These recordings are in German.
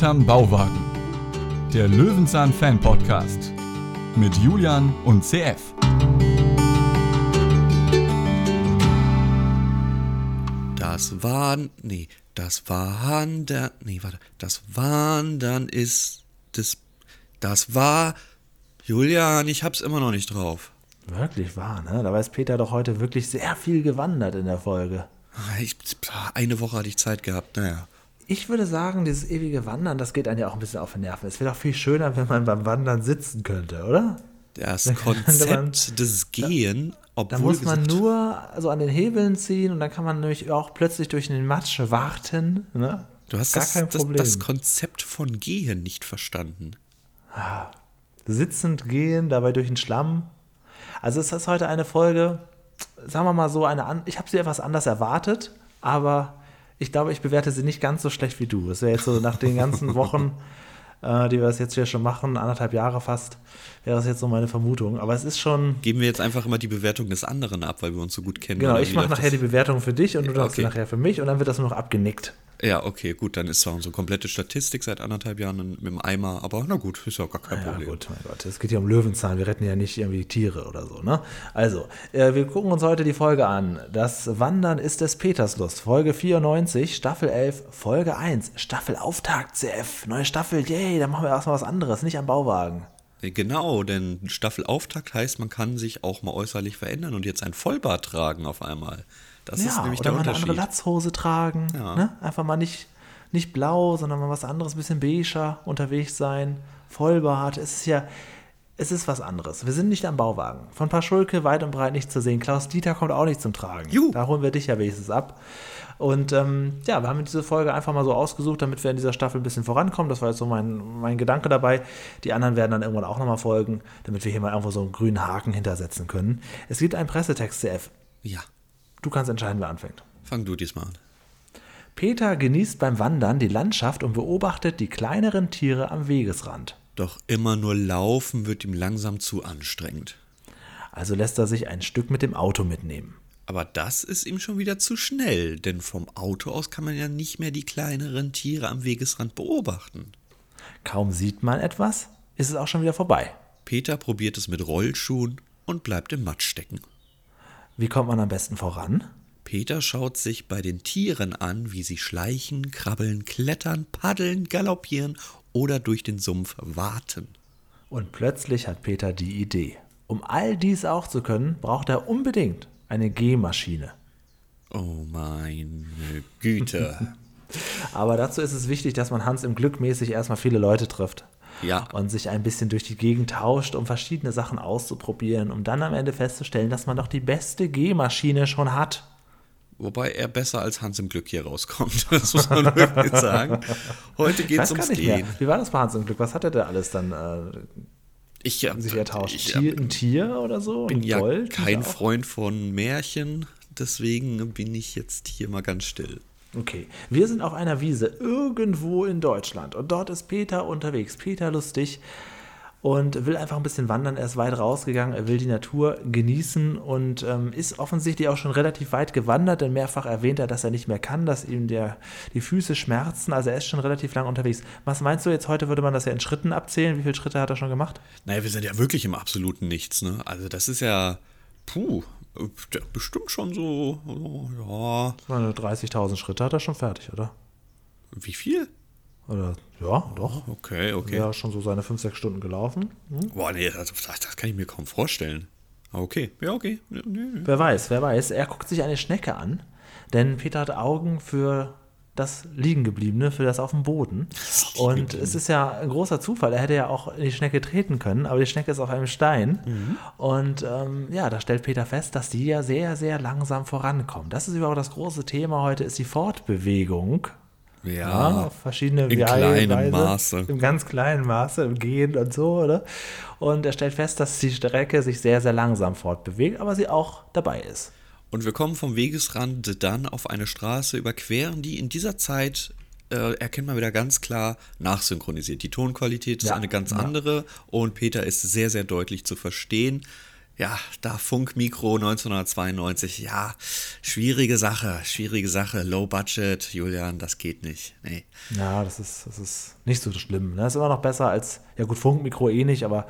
Hinterm Bauwagen. Der Löwenzahn Fan Podcast mit Julian und CF. Das waren, nee, das Wandern, nee, warte, das Wandern ist, das, das war, Julian, ich hab's immer noch nicht drauf. Wirklich wahr, ne? Da ist Peter doch heute wirklich sehr viel gewandert in der Folge. Ich, eine Woche hatte ich Zeit gehabt, naja. Ich würde sagen, dieses ewige Wandern, das geht einem ja auch ein bisschen auf den Nerven. Es wäre doch viel schöner, wenn man beim Wandern sitzen könnte, oder? Das Dann könnte man- Konzept des Gehen, Da obwohl muss man nur so an den Hebeln ziehen und dann kann man nämlich auch plötzlich durch den Matsch warten. Ne? Du hast gar das, kein das, Problem. das Konzept von Gehen nicht verstanden. Sitzend gehen, dabei durch den Schlamm. Also es ist heute eine Folge, sagen wir mal so, eine an ich habe sie etwas anders erwartet, aber ich glaube, ich bewerte sie nicht ganz so schlecht wie du. Es wäre jetzt so nach den ganzen Wochen, äh, die wir das jetzt hier schon machen, anderthalb Jahre fast, wäre das jetzt so meine Vermutung. Aber es ist schon, Geben wir jetzt einfach immer die Bewertung des anderen ab, weil wir uns so gut kennen. genau, ich mache nachher die? Bewertung für dich und du darfst sie Okay. nachher für mich und dann wird das nur noch abgenickt. Ja, okay, gut, dann ist zwar unsere komplette Statistik seit anderthalb Jahren mit dem Eimer, aber na gut, ist ja gar kein Ja, Problem. gut, mein Gott. Es geht hier um Löwenzahn. Wir retten ja nicht irgendwie Tiere oder so, ne? Also, äh, wir gucken uns heute die Folge an. Das Wandern ist des Peterslust. Folge 94, Staffel 11, Folge 1. Staffelauftakt, CF. Neue Staffel, yay, dann machen wir erstmal was anderes, nicht am Bauwagen. Genau, denn Staffelauftakt heißt, man kann sich auch mal äußerlich verändern und jetzt ein Vollbart tragen auf einmal. Das ist ja, nämlich oder der mal eine andere Latzhose tragen. Ja. Ne? Einfach mal nicht, nicht blau, sondern mal was anderes, ein bisschen beiger unterwegs sein. Vollbart. Es ist ja, es ist was anderes. Wir sind nicht am Bauwagen. Von Paschulke weit und breit nicht zu sehen. Klaus Dieter kommt auch nicht zum Tragen. Juhu. Da holen wir dich ja wenigstens ab. Und ähm, ja, wir haben diese Folge einfach mal so ausgesucht, damit wir in dieser Staffel ein bisschen vorankommen. Das war jetzt so mein, mein Gedanke dabei. Die anderen werden dann irgendwann auch nochmal folgen, damit wir hier mal irgendwo so einen grünen Haken hintersetzen können. Es gibt einen Pressetext, CF. Ja, Du kannst entscheiden, wer anfängt. fang du diesmal an. Peter genießt beim Wandern die Landschaft und beobachtet die kleineren Tiere am Wegesrand. Doch immer nur laufen wird ihm langsam zu anstrengend. Also lässt er sich ein Stück mit dem Auto mitnehmen. Aber das ist ihm schon wieder zu schnell, denn vom Auto aus kann man ja nicht mehr die kleineren Tiere am Wegesrand beobachten. Kaum sieht man etwas, ist es auch schon wieder vorbei. Peter probiert es mit Rollschuhen und bleibt im Matsch stecken. Wie kommt man am besten voran? Peter schaut sich bei den Tieren an, wie sie schleichen, krabbeln, klettern, paddeln, galoppieren oder durch den Sumpf warten. Und plötzlich hat Peter die Idee. Um all dies auch zu können, braucht er unbedingt eine Gehmaschine. Oh meine Güte. Aber dazu ist es wichtig, dass man Hans im Glück mäßig erstmal viele Leute trifft. Ja. Und sich ein bisschen durch die Gegend tauscht, um verschiedene Sachen auszuprobieren, um dann am Ende festzustellen, dass man doch die beste Gehmaschine schon hat. Wobei er besser als Hans im Glück hier rauskommt. Das muss man wirklich sagen. Heute geht es ums nicht mehr. Gehen. Wie war das bei Hans im Glück? Was hat er da alles dann äh, Ich hab- sich ertauscht? ich Tier, ein Tier oder so? bin ein ja Gold? kein? Freund von Märchen, deswegen bin ich jetzt hier mal ganz still. Okay, wir sind auf einer Wiese irgendwo in Deutschland und dort ist Peter unterwegs. Peter lustig und will einfach ein bisschen wandern. Er ist weit rausgegangen, er will die Natur genießen und ähm, ist offensichtlich auch schon relativ weit gewandert, denn mehrfach erwähnt er, dass er nicht mehr kann, dass ihm der, die Füße schmerzen. Also er ist schon relativ lang unterwegs. Was meinst du jetzt heute, würde man das ja in Schritten abzählen? Wie viele Schritte hat er schon gemacht? Naja, wir sind ja wirklich im absoluten Nichts, ne? Also das ist ja, puh, bestimmt schon so, so, ja, Meine 30.000 Schritte hat er schon fertig, oder? wie viel? Oder ja, doch. Okay, okay. Ja, schon so seine 5, 6 Stunden gelaufen. Boah, nee, das, das kann ich mir kaum vorstellen. Okay, ja, okay. Nee, nee. Wer weiß, wer weiß. Er guckt sich eine Schnecke an, denn Peter hat Augen für das Liegengebliebene, für das auf dem Boden. Und es ist ja ein großer Zufall. Er hätte ja auch in die Schnecke treten können, aber die Schnecke ist auf einem Stein. Und ähm, ja, da stellt Peter fest, dass die ja sehr, sehr langsam vorankommen. Das ist überhaupt das große Thema heute, ist die Fortbewegung. Ja, auf verschiedene in Weise- kleinem Maße. Im ganz kleinen Maße, im Gehen und so, oder? Und er stellt fest, dass die Strecke sich sehr, sehr langsam fortbewegt, aber sie auch dabei ist. Und wir kommen vom Wegesrand dann auf eine Straße überqueren, die in dieser Zeit äh, erkennt man wieder ganz klar nachsynchronisiert. Die Tonqualität ist Ja, eine ganz ja. andere und Peter ist sehr, sehr deutlich zu verstehen. Ja, da Funkmikro 1992, ja, schwierige Sache, schwierige Sache, Low Budget, Julian, das geht nicht. Nee. Ja, das ist, das ist nicht so schlimm. Ne? Das ist immer noch besser als, ja gut, Funkmikro eh nicht, aber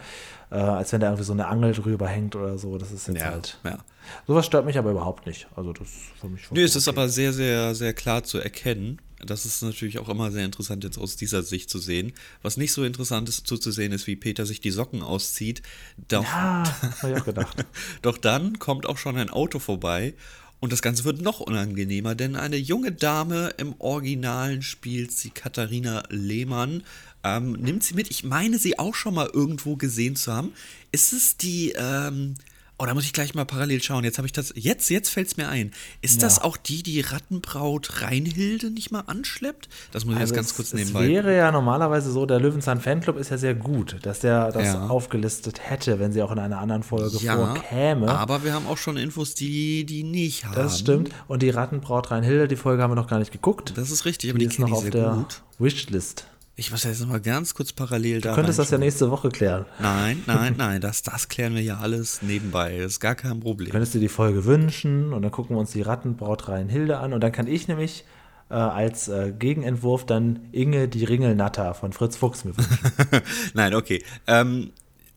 äh, als wenn da irgendwie so eine Angel drüber hängt oder so. Das ist jetzt Ja, halt. ja. Sowas stört mich aber überhaupt nicht. Also das ist für mich Nee, es ist okay. aber sehr, sehr, sehr klar zu erkennen. Das ist natürlich auch immer sehr interessant, jetzt aus dieser Sicht zu sehen. Was nicht so interessant ist zuzusehen, ist, wie Peter sich die Socken auszieht. Doch, Ja, habe ich auch gedacht. doch dann kommt auch schon ein Auto vorbei und das Ganze wird noch unangenehmer, denn eine junge Dame im Originalen spielt sie Katharina Lehmann. Ähm, nimmt sie mit. Ich meine, sie auch schon mal irgendwo gesehen zu haben. Ist es die, ähm, oh, da muss ich gleich mal parallel schauen. Jetzt habe ich das, jetzt, jetzt fällt es mir ein. Ist das Ja. auch die, die Rattenbraut Reinhilde nicht mal anschleppt? Das muss ich Also jetzt ganz es, kurz es nebenbei. wäre ja normalerweise so, der Löwenzahn Fanclub ist ja sehr gut, dass der das Ja. aufgelistet hätte, wenn sie auch in einer anderen Folge ja, vorkäme. aber wir haben auch schon Infos, die die nicht haben. das stimmt. Und die Rattenbraut Rheinhilde, die Folge haben wir noch gar nicht geguckt. Das ist richtig, aber die die, ist noch auf der gut. Wishlist. Ich muss jetzt noch mal ganz kurz parallel da Du könntest das ja nächste Woche klären. Nein, nein, nein, das, das klären wir ja alles nebenbei. Das ist gar kein Problem. Du könntest dir die Folge wünschen und dann gucken wir uns die Rattenbraut Rheinhilde an und dann kann ich nämlich äh, als äh, Gegenentwurf dann Inge die Ringelnatter von Fritz Fuchs mir wünschen. nein, okay. Ähm,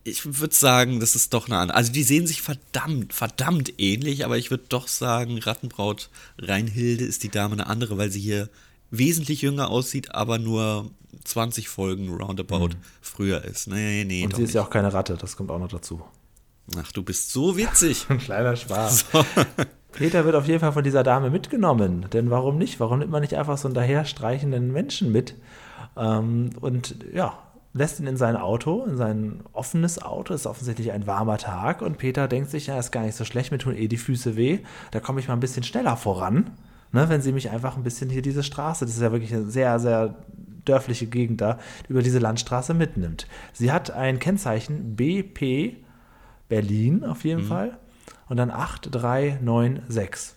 ich würde sagen, das ist doch eine andere. Also die sehen sich verdammt, verdammt ähnlich, aber ich würde doch sagen, Rattenbraut Reinhilde ist die Dame eine andere, weil sie hier wesentlich jünger aussieht, aber nur 20 Folgen roundabout früher ist. Nee, nee, Mhm. Und sie ist nicht. ja auch keine Ratte, das kommt auch noch dazu. Ach, du bist so witzig. Ein kleiner Spaß. Peter wird auf jeden Fall von dieser Dame mitgenommen. Denn warum nicht? Warum nimmt man nicht einfach so einen daherstreichenden Menschen mit? Ähm, und ja, lässt ihn in sein Auto, in sein offenes Auto. Ist offensichtlich ein warmer Tag. Und Peter denkt sich, ja, ist gar nicht so schlecht, mir tun eh die Füße weh. Da komme ich mal ein bisschen schneller voran. Ne, wenn sie mich einfach ein bisschen hier diese Straße, das ist ja wirklich eine sehr, sehr dörfliche Gegend da, über diese Landstraße mitnimmt. Sie hat ein Kennzeichen BP Berlin auf Mhm. jeden Fall. Und dann 8396.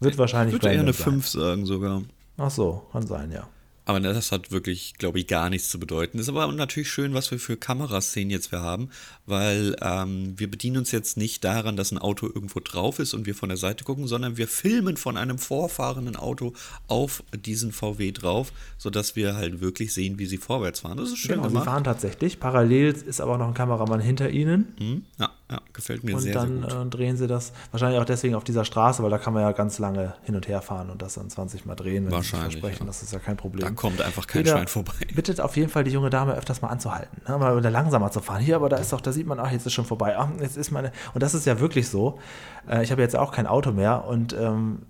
Wird wahrscheinlich Ich würde eher eine sein. 5 sagen sogar. Ach so, kann sein, ja. Aber das hat wirklich, glaube ich, gar nichts zu bedeuten. Ist aber natürlich schön, was wir für Kameraszenen jetzt wir haben, weil ähm, wir bedienen uns jetzt nicht daran, dass ein Auto irgendwo drauf ist und wir von der Seite gucken, sondern wir filmen von einem vorfahrenden Auto auf diesen VW drauf, sodass wir halt wirklich sehen, wie sie vorwärts fahren. Das ist schön Genau, sie gemacht. fahren tatsächlich. Parallel ist aber noch ein Kameramann hinter ihnen. Hm? Ja, ja, gefällt mir Und sehr, dann sehr äh, drehen sie das wahrscheinlich auch deswegen auf dieser Straße, weil da kann man ja ganz lange hin und her fahren und das dann 20 Mal drehen, wenn sie Wahrscheinlich, versprechen. ja. Das ist ja kein Problem. Da kommt einfach kein Peter Schwein vorbei. Bittet auf jeden Fall die junge Dame öfters mal anzuhalten, ne? mal wieder langsamer zu fahren. Hier, aber da ist doch, da sieht man, ach, jetzt ist schon vorbei. Ach, jetzt ist meine. Und das ist ja wirklich so. Äh, ich habe jetzt auch kein Auto mehr und ähm,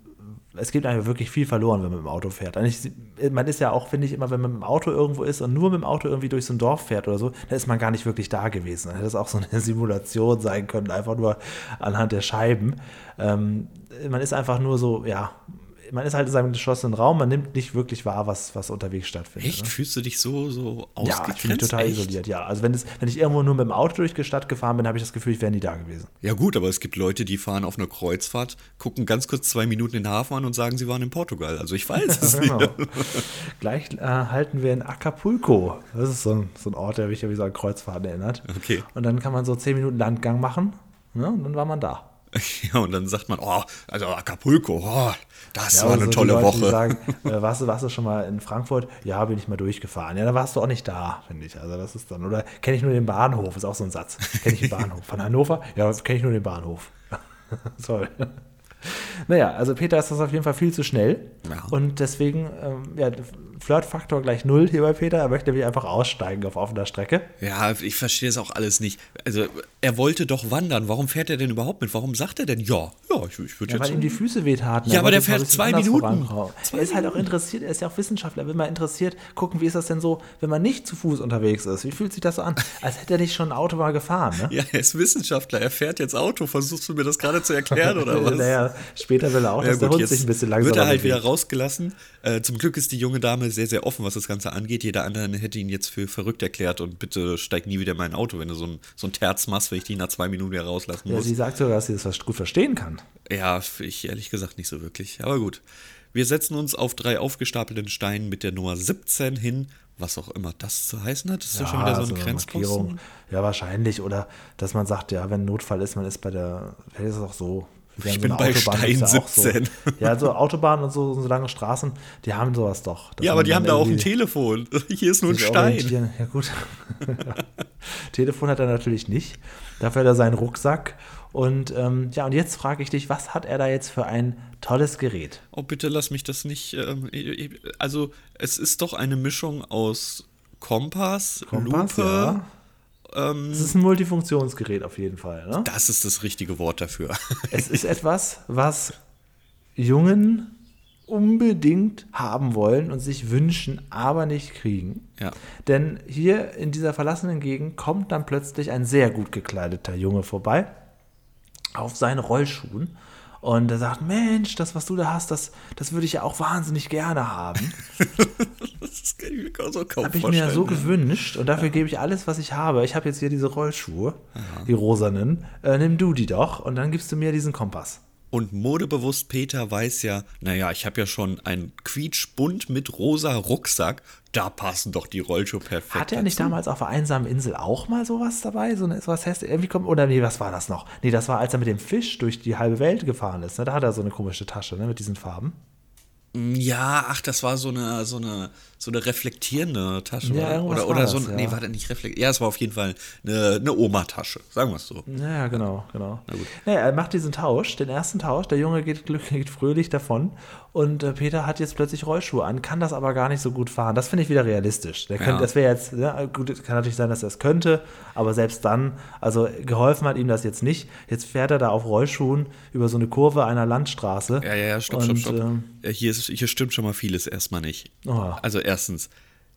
es geht einfach wirklich viel verloren, wenn man mit dem Auto fährt. Eigentlich, man ist ja auch, finde ich, immer, wenn man mit dem Auto irgendwo ist und nur mit dem Auto irgendwie durch so ein Dorf fährt oder so, dann ist man gar nicht wirklich da gewesen. Dann hätte es auch so eine Simulation sein können, einfach nur anhand der Scheiben. Ähm, man ist einfach nur so, ja, man ist halt in seinem geschlossenen Raum, man nimmt nicht wirklich wahr, was, was unterwegs stattfindet. Echt? Ne? Fühlst du dich so, so Ja, ausgegrenzt? ich fühle mich total Echt? isoliert, ja. Also wenn, es, wenn ich irgendwo nur mit dem Auto durch die Stadt gefahren bin, habe ich das Gefühl, ich wäre nie da gewesen. Ja gut, aber es gibt Leute, die fahren auf einer Kreuzfahrt, gucken ganz kurz zwei Minuten in den Hafen an und sagen, sie waren in Portugal. Also ich weiß es nicht. Genau. Gleich äh, halten wir in Acapulco. Das ist so ein, so ein Ort, der mich ja wie so an Kreuzfahrten erinnert. Okay. Und dann kann man so zehn Minuten Landgang machen ne? und dann war man da. Ja, und dann sagt man, oh, also Acapulco, oh, das Ja, war eine so tolle Leute, Woche. Sagen, äh, warst, du, warst du schon mal in Frankfurt? Ja, bin ich mal durchgefahren. Ja, da warst du auch nicht da, finde ich. Also das ist dann, oder kenne ich nur den Bahnhof, ist auch so ein Satz. Kenne ich den Bahnhof. Von Hannover? Ja, kenne ich nur den Bahnhof. Toll. Naja, also Peter ist das auf jeden Fall viel zu schnell. Ja. Und deswegen, ähm, ja, Flirtfaktor gleich null hier bei Peter. Er möchte nämlich einfach aussteigen auf offener Strecke. Ja, ich verstehe es auch alles nicht. Also, er wollte doch wandern. Warum fährt er denn überhaupt mit? Warum sagt er denn, ja, ja, ich, ich würde Ja, jetzt. weil ihm die Füße wehtaten. Ja, Er aber der fährt zwei Minuten. Zwei er ist halt auch interessiert, er ist ja auch Wissenschaftler, will mal interessiert gucken, wie ist das denn so, wenn man nicht zu Fuß unterwegs ist? Wie fühlt sich das so an? Als hätte er nicht schon ein Auto mal gefahren, ne? ja, er ist Wissenschaftler. Er fährt jetzt Auto. Versuchst du mir das gerade zu erklären oder was? Naja, später will er auch, Ja, dass der gut, Hund jetzt sich ein bisschen langsamer wird er halt wieder rausgelassen. Äh, zum Glück ist die junge Dame sehr, sehr offen, was das Ganze angeht. Jeder andere hätte ihn jetzt für verrückt erklärt und bitte steig nie wieder in mein Auto, wenn du so ein, so ein Terz machst, wenn ich die nach zwei Minuten wieder rauslassen Ja, muss. sie sagt sogar, dass sie das gut verstehen kann. Ja, ich ehrlich gesagt nicht so wirklich. Aber gut. Wir setzen uns auf drei aufgestapelten Steinen mit der Nummer 17 hin, was auch immer das zu heißen hat. Das ist ja, schon wieder so ein Grenzposten. Markierung. Ja, wahrscheinlich. Oder dass man sagt, ja, wenn ein Notfall ist, man ist bei der, vielleicht ist es auch so. Ich bin so bei Autobahn Stein 17. So. Ja, so Autobahnen und so, so lange Straßen, die haben sowas doch. Ja, aber die haben da auch ein Telefon. Hier ist nur ein Stein. Ja, gut. Telefon hat er natürlich nicht. Dafür hat er seinen Rucksack und ähm, ja, und jetzt frage ich dich, was hat er da jetzt für ein tolles Gerät? Oh, bitte lass mich das nicht. Ähm, also, es ist doch eine Mischung aus Kompass, Kompass Lupe. Ja. Ähm, es ist ein Multifunktionsgerät auf jeden Fall. Ne? Das ist das richtige Wort dafür. es ist etwas, was Jungen unbedingt haben wollen und sich wünschen, aber nicht kriegen. Ja. Denn hier in dieser verlassenen Gegend kommt dann plötzlich ein sehr gut gekleideter Junge vorbei auf seinen Rollschuhen. Und er sagt, Mensch, das, was du da hast, das, das würde ich ja auch wahnsinnig gerne haben. das kann ich mir so kaum Habe ich mir ja so gewünscht und dafür ja. gebe ich alles, was ich habe. Ich habe jetzt hier diese Rollschuhe, Aha. die rosanen. Äh, nimm du die doch und dann gibst du mir diesen Kompass. Und modebewusst Peter weiß ja, naja, ich habe ja schon einen quietschbunt mit rosa Rucksack, da passen doch die Rollschuhe perfekt. Hat er nicht dazu. damals auf der einsamen Insel auch mal sowas dabei? So sowas heißt, irgendwie kommt, oder nee, was war das noch? Nee, das war, als er mit dem Fisch durch die halbe Welt gefahren ist. Ne? Da hat er so eine komische Tasche, ne, mit diesen Farben. Ja, ach, das war so eine, so eine, so eine reflektierende Tasche. Ja, oder, oder so, das, ja. nee, war das nicht reflektiert? Ja, es war auf jeden Fall eine, eine Oma-Tasche, sagen wir es so. Ja, genau, genau. Na gut. Ja, er macht diesen Tausch, den ersten Tausch, der Junge geht, geht fröhlich davon und äh, Peter hat jetzt plötzlich Rollschuhe an, kann das aber gar nicht so gut fahren. Das finde ich wieder realistisch. Der könnte, ja. Das wäre jetzt, ja, gut, kann natürlich sein, dass er es könnte, aber selbst dann, also geholfen hat ihm das jetzt nicht. Jetzt fährt er da auf Rollschuhen über so eine Kurve einer Landstraße. Ja, ja, ja, stopp, und, stopp, stopp. Ähm, hier, ist, hier stimmt schon mal vieles erstmal nicht. Oh. Also erstens,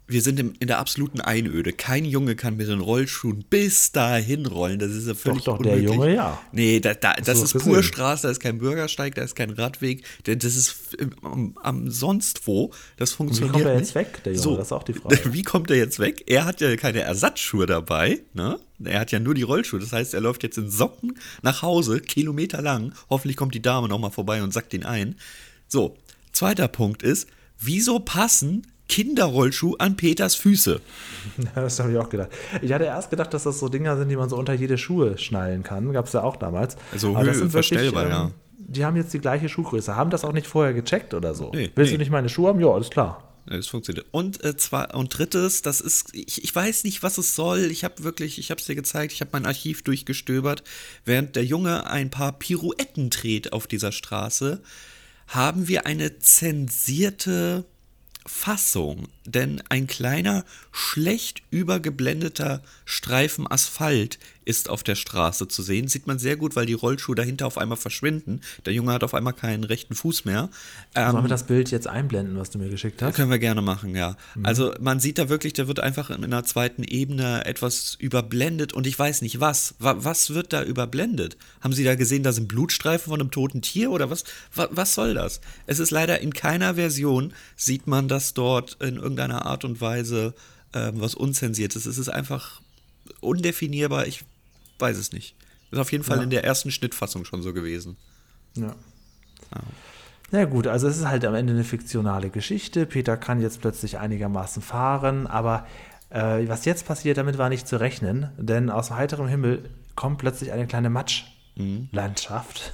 wir sind in, in der absoluten Einöde. Kein Junge kann mit den Rollschuhen bis dahin rollen. Das ist ja völlig Doch, doch, unmöglich. der Junge, ja. Nee, da, da, das ist gesehen. pur Straße, da ist kein Bürgersteig, da ist kein Radweg. Das ist am, am sonst wo. Das funktioniert. Wie kommt er jetzt weg, der Junge? So, das ist auch die Frage. Wie kommt er jetzt weg? Er hat ja keine Ersatzschuhe dabei, ne? Er hat ja nur die Rollschuhe. Das heißt, er läuft jetzt in Socken nach Hause, kilometerlang. Hoffentlich kommt die Dame nochmal vorbei und sackt ihn ein. So, zweiter Punkt ist, wieso passen Kinderrollschuh an Peters Füße. Das habe ich auch gedacht. Ich hatte erst gedacht, dass das so Dinger sind, die man so unter jede Schuhe schnallen kann. Gab es ja auch damals. Also Aber Höhe, verstellbar, wirklich, ähm, ja. Die haben jetzt die gleiche Schuhgröße. Haben das auch nicht vorher gecheckt oder so? Nee, Willst nee. du nicht meine Schuhe haben? Ja, alles klar. Das funktioniert. Und äh, zwar und drittes, das ist, ich, ich weiß nicht, was es soll. Ich habe wirklich, ich habe es dir gezeigt, ich habe mein Archiv durchgestöbert. Während der Junge ein paar Pirouetten dreht auf dieser Straße, haben wir eine zensierte Fassung, denn ein kleiner, schlecht übergeblendeter Streifen Asphalt ist auf der Straße zu sehen. Sieht man sehr gut, weil die Rollschuhe dahinter auf einmal verschwinden. Der Junge hat auf einmal keinen rechten Fuß mehr. Ähm, Sollen wir das Bild jetzt einblenden, was du mir geschickt hast? Können wir gerne machen, ja. Mhm. Also man sieht da wirklich, der wird einfach in einer zweiten Ebene etwas überblendet und ich weiß nicht was. Was wird da überblendet? Haben Sie da gesehen, da sind Blutstreifen von einem toten Tier oder was? Was soll das? Es ist leider in keiner Version sieht man das dort in irgendeiner Art und Weise ähm, was unzensiertes. Es ist einfach undefinierbar. Ich weiß es nicht. Ist auf jeden Fall ja. in der ersten Schnittfassung schon so gewesen. Ja. ja. Na gut, also es ist halt am Ende eine fiktionale Geschichte. Peter kann jetzt plötzlich einigermaßen fahren, aber äh, was jetzt passiert, damit war nicht zu rechnen, denn aus heiterem Himmel kommt plötzlich eine kleine Matschlandschaft,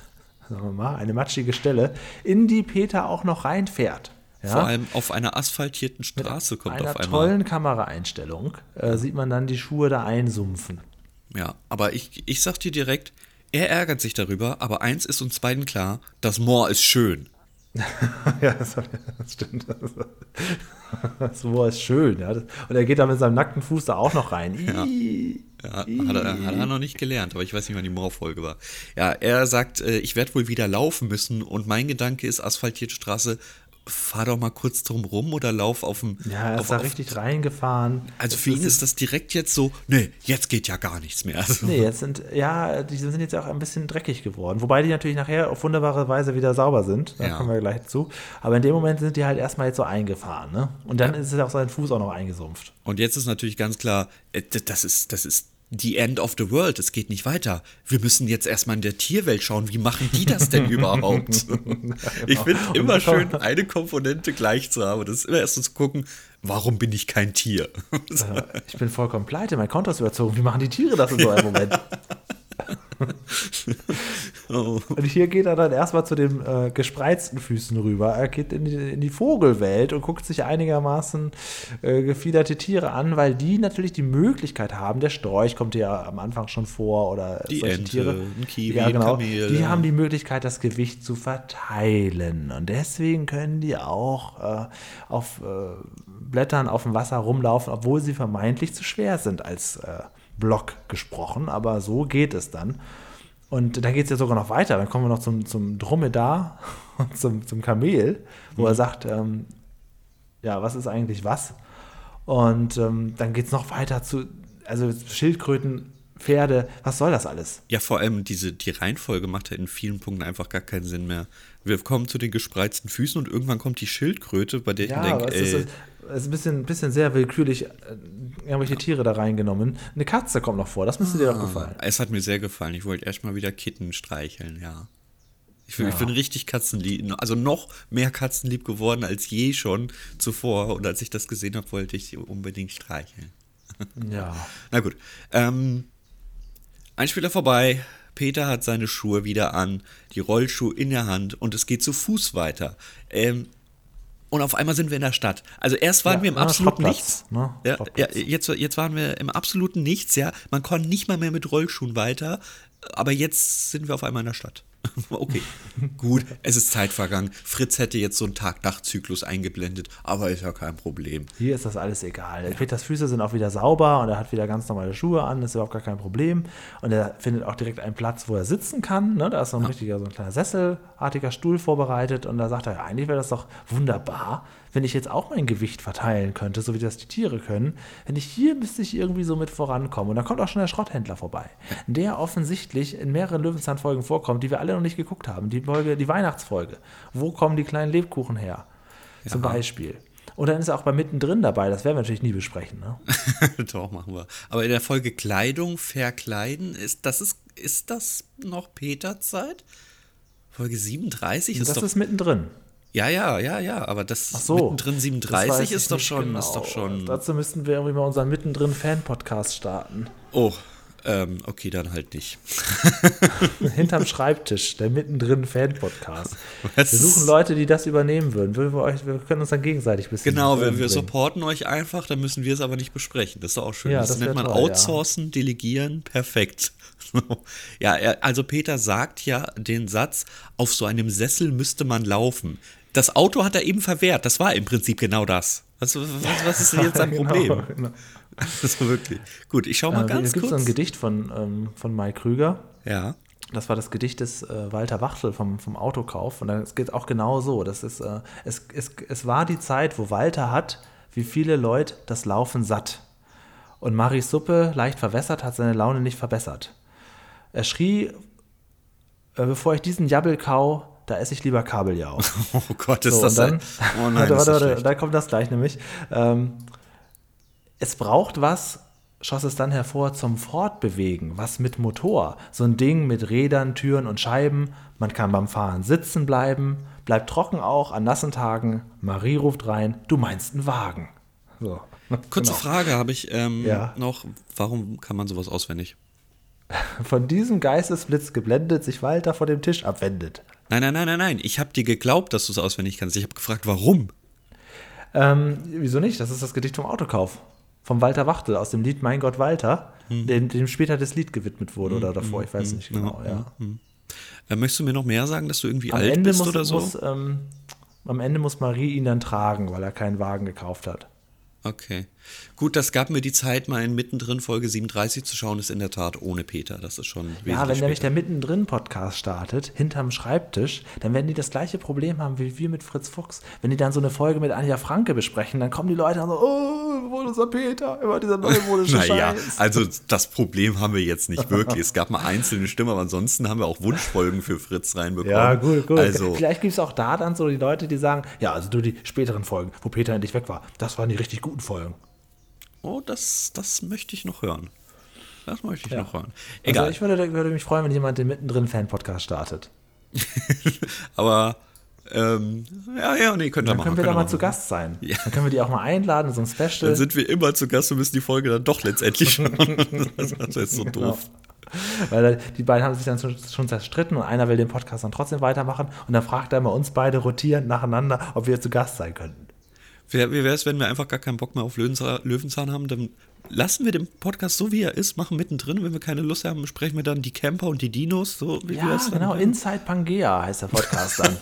mhm. sagen wir mal, eine matschige Stelle, in die Peter auch noch reinfährt. Ja? Vor allem auf einer asphaltierten Straße Mit kommt auf einmal. Mit einer tollen Kameraeinstellung äh, sieht man dann die Schuhe da einsumpfen. Ja, aber ich, ich sag dir direkt, er ärgert sich darüber, aber eins ist uns beiden klar, das Moor ist schön. ja, das, das, stimmt. Das Moor ist schön, ja. Und er geht da mit seinem nackten Fuß da auch noch rein. Ja, ja hat, er, hat er noch nicht gelernt, aber ich weiß nicht, wann die Moorfolge war. Ja, er sagt, äh, ich werde wohl wieder laufen müssen und mein Gedanke ist, asphaltierte Straße, fahr doch mal kurz drum rum oder lauf auf dem. Ja, er ist da richtig reingefahren. Also das für ihn ist das direkt jetzt so, nee, jetzt geht ja gar nichts mehr. Also. Nee, jetzt sind, ja, die sind jetzt auch ein bisschen dreckig geworden. Wobei die natürlich nachher auf wunderbare Weise wieder sauber sind. Da ja. kommen wir gleich zu. Aber in dem Moment sind die halt erstmal jetzt so eingefahren, ne? Und dann ja. ist auch sein Fuß auch noch eingesumpft. Und jetzt ist natürlich ganz klar, äh, das ist, das ist the end of the world, es geht nicht weiter. Wir müssen jetzt erstmal in der Tierwelt schauen, wie machen die das denn überhaupt? Ich finde immer schön, eine Komponente gleich zu haben. Das ist immer erst so zu gucken, warum bin ich kein Tier? Ich bin vollkommen pleite, mein Konto ist überzogen. Wie machen die Tiere das in so einem Moment? Oh. Und hier geht er dann erstmal zu den äh, gespreizten Füßen rüber. Er geht in die, in die Vogelwelt und guckt sich einigermaßen äh, gefiederte Tiere an, weil die natürlich die Möglichkeit haben, der Storch kommt ja am Anfang schon vor oder Die solche Ente, Tiere. ein Kiwi, ja, genau. Kamel, die haben die Möglichkeit, das Gewicht zu verteilen. Und deswegen können die auch äh, auf äh, Blättern auf dem Wasser rumlaufen, obwohl sie vermeintlich zu schwer sind als äh, Block gesprochen. Aber so geht es dann. Und dann geht es ja sogar noch weiter. Dann kommen wir noch zum, zum Dromedar und zum, zum Kamel, wo er sagt, ähm, ja, was ist eigentlich was? Und ähm, dann geht es noch weiter zu, also Schildkröten, Pferde, was soll das alles? Ja, vor allem diese, die Reihenfolge macht ja in vielen Punkten einfach gar keinen Sinn mehr. Wir kommen zu den gespreizten Füßen und irgendwann kommt die Schildkröte, bei der ich Ja, aber denke, ey, ist, ist ein bisschen, bisschen sehr willkürlich äh, irgendwelche Tiere da reingenommen. Eine Katze kommt noch vor, das müsste dir doch gefallen. es hat mir sehr gefallen. Ich wollte erst mal wieder Kitten streicheln, ja. Ich bin, ich bin richtig katzenlieb, also noch mehr katzenlieb geworden als je schon zuvor. Und als ich das gesehen habe, wollte ich sie unbedingt streicheln. Ja. Na gut. Ähm, ein Spieler vorbei. Peter hat seine Schuhe wieder an, die Rollschuhe in der Hand und es geht zu Fuß weiter. Ähm, und auf einmal sind wir in der Stadt. Also erst waren Ja, wir im absoluten Nichts. ne? Ja, ja, jetzt, jetzt waren wir im absoluten Nichts, ja. Man konnte nicht mal mehr mit Rollschuhen weiter, aber jetzt sind wir auf einmal in der Stadt. Okay, gut, es ist Zeit vergangen. Fritz hätte jetzt so einen Tag-Nacht-Zyklus eingeblendet, aber ist ja kein Problem. Hier ist das alles egal. Peters Füße sind auch wieder sauber und er hat wieder ganz normale Schuhe an, ist überhaupt gar kein Problem. Und er findet auch direkt einen Platz, wo er sitzen kann. Ne? Da ist so ein richtiger, so ein kleiner Sesselartiger Stuhl vorbereitet. Und da sagt er, ja, eigentlich wäre das doch wunderbar, wenn ich jetzt auch mein Gewicht verteilen könnte, so wie das die Tiere können. Wenn ich hier müsste ich irgendwie so mit vorankommen. Und dann kommt auch schon der Schrotthändler vorbei, der offensichtlich in mehreren Löwenzahn-Folgen vorkommt, die wir alle noch nicht geguckt haben. Die Folge, die Weihnachtsfolge. Wo kommen die kleinen Lebkuchen her? Zum Beispiel. Und dann ist er auch bei mittendrin dabei. Das werden wir natürlich nie besprechen. Ne? Doch, machen wir. Aber in der Folge Kleidung verkleiden, ist das, ist, ist das noch Peter-Zeit? Folge 37 ist das doch. ist mittendrin. Ja, ja, ja, ja, aber das Ach so. mittendrin Das 37 weiß ich ist doch, schon, genau. ist doch schon. Dazu müssten wir irgendwie mal unseren mittendrin Fan-Podcast starten. Oh, ähm, okay, dann halt nicht. Hinterm Schreibtisch, der mittendrin Fan-Podcast. Wir suchen Leute, die das übernehmen würden. Wir, euch, wir können uns dann gegenseitig ein bisschen. Genau, wir, wir supporten euch einfach, dann müssen wir es aber nicht besprechen. Das ist doch auch schön. Ja, das, das nennt man toll, ja. outsourcen, delegieren, perfekt. ja, also Peter sagt ja den Satz, auf so einem Sessel müsste man laufen. Das Auto hat er eben verwehrt, das war im Prinzip genau das. Was, was, was ist denn jetzt sein Genau, Problem? genau. Also wirklich. Gut, ich schau mal Äh, ganz es gibt kurz. so ein Gedicht von, ähm, von Mai Krüger. ja. Das war das Gedicht des äh, Walter Wachtel vom, vom Autokauf. Und es geht auch genau so. Das ist, äh, es, es, es war die Zeit, wo Walter hat, wie viele Leute das Laufen satt. Und Maris Suppe, leicht verwässert, hat seine Laune nicht verbessert. Er schrie, äh, bevor ich diesen Jabbel kau, da esse ich lieber Kabeljau. Oh Gott, ist So, das dann, ein- Oh nein, warte, warte, warte, da kommt das gleich nämlich. Ähm, es braucht was, schoss es dann hervor, zum Fortbewegen, was mit Motor. So ein Ding mit Rädern, Türen und Scheiben. Man kann beim Fahren sitzen bleiben, bleibt trocken auch an nassen Tagen. Marie ruft rein, du meinst einen Wagen. So. Kurze Genau. Frage habe ich ähm, Ja. noch. Warum kann man sowas auswendig? Von diesem Geistesblitz geblendet, sich Walter vor dem Tisch abwendet. Nein, nein, nein, nein, nein. Ich habe dir geglaubt, dass du es auswendig kannst. Ich habe gefragt, warum? Ähm, wieso nicht? Das ist das Gedicht vom Autokauf. Vom Walter Wachtel aus dem Lied Mein Gott Walter, dem, dem später das Lied gewidmet wurde oder davor, ich weiß nicht genau. Ja. Äh, möchtest du mir noch mehr sagen, dass du irgendwie Am, alt Ende bist muss, oder so? muss, ähm, am Ende muss Marie ihn dann tragen, weil er keinen Wagen gekauft hat. Okay. Gut, das gab mir die Zeit, mal in mittendrin Folge 37 zu schauen, ist in der Tat ohne Peter. Das ist schon Ja, wesentlich wenn nämlich der mittendrin-Podcast startet, hinterm Schreibtisch, dann werden die das gleiche Problem haben wie wir mit Fritz Fuchs. Wenn die dann so eine Folge mit Anja Franke besprechen, dann kommen die Leute und so, oh, wo ist unser Peter? Immer dieser neumodische Naja, Scheiß. also das Problem haben wir jetzt nicht wirklich. Es gab mal einzelne Stimmen, aber ansonsten haben wir auch Wunschfolgen für Fritz reinbekommen. Ja, gut, gut. Also, Vielleicht gibt es auch da dann so die Leute, die sagen, ja, also du die späteren Folgen, wo Peter endlich weg war, das waren die richtig guten Folgen. Oh, das, das möchte ich noch hören. Das möchte ich Ja. noch hören. Egal. Also ich würde, würde mich freuen, wenn jemand den mittendrin Fan-Podcast startet. Aber, ähm, ja, ja, nee, könnt ihr Dann machen. können wir da mal machen. zu Gast sein. Ja. Dann können wir die auch mal einladen, so ein Special. Dann sind wir immer zu Gast und müssen die Folge dann doch letztendlich schon. das ist jetzt so Genau. doof. Weil die beiden haben sich dann schon, schon zerstritten und einer will den Podcast dann trotzdem weitermachen und dann fragt er mal uns beide rotierend nacheinander, ob wir zu Gast sein könnten. Wie, wie wäre es, wenn wir einfach gar keinen Bock mehr auf Löwenzahn, Löwenzahn haben? Dann lassen wir den Podcast so, wie er ist, machen mittendrin. Wenn wir keine Lust haben, sprechen wir dann die Camper und die Dinos. So, wie Ja, dann genau, machen. Inside Pangea heißt der Podcast dann.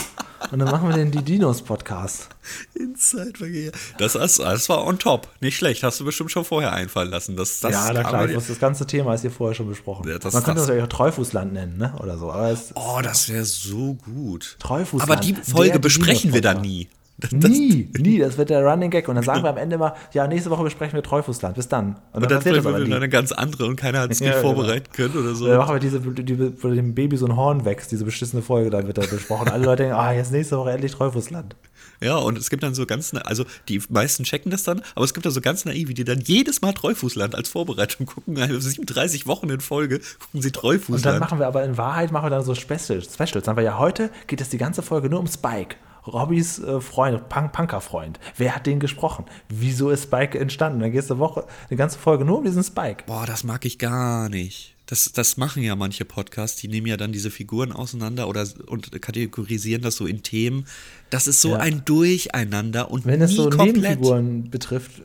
und dann machen wir den die Dinos-Podcast. Inside Verkehr. Das, ist, das war on top. Nicht schlecht. Hast du bestimmt schon vorher einfallen lassen. Das, das ja, na klar, wusste, das ganze Thema ist hier vorher schon besprochen. Ja, das- Man könnte das- das natürlich auch Treufußland nennen, ne? Oder so. Es, Oh, das wäre so gut. Treufußland, Aber die Folge der besprechen wir dann nie. Das, das, nie, nie, das wird der Running Gag. Und dann sagen wir am Ende immer, ja, nächste Woche besprechen wir Treufußland. Bis dann. Und Und dann vielleicht das aber nie. eine ganz andere und keiner hat es Ja, nicht genau. vorbereiten können oder so. Dann machen wir diese, die, wo dem Baby so ein Horn wächst, diese beschissene Folge, da wird da besprochen. Alle Leute denken, ah, jetzt nächste Woche endlich Treufußland. Ja, und es gibt dann so ganz, also die meisten checken das dann, aber es gibt da so ganz naiv, die dann jedes Mal Treufußland als Vorbereitung gucken, also 37 Wochen in Folge gucken sie Und dann Treufußland. machen wir aber in Wahrheit machen wir dann so Specials. Specials. Sagen wir ja, heute geht es die ganze Folge nur um Spike. Robbys äh, Freund, Punk Punker-Freund. Wer hat den gesprochen? Wieso ist Spike entstanden? Dann gehst du Woche, eine ganze Folge nur um diesen Spike. Boah, das mag ich gar nicht. Das, das machen ja manche Podcasts, die nehmen ja dann diese Figuren auseinander oder und kategorisieren das so in Themen. Das ist so Ja. ein Durcheinander und Wenn es so komplett. Nebenfiguren betrifft,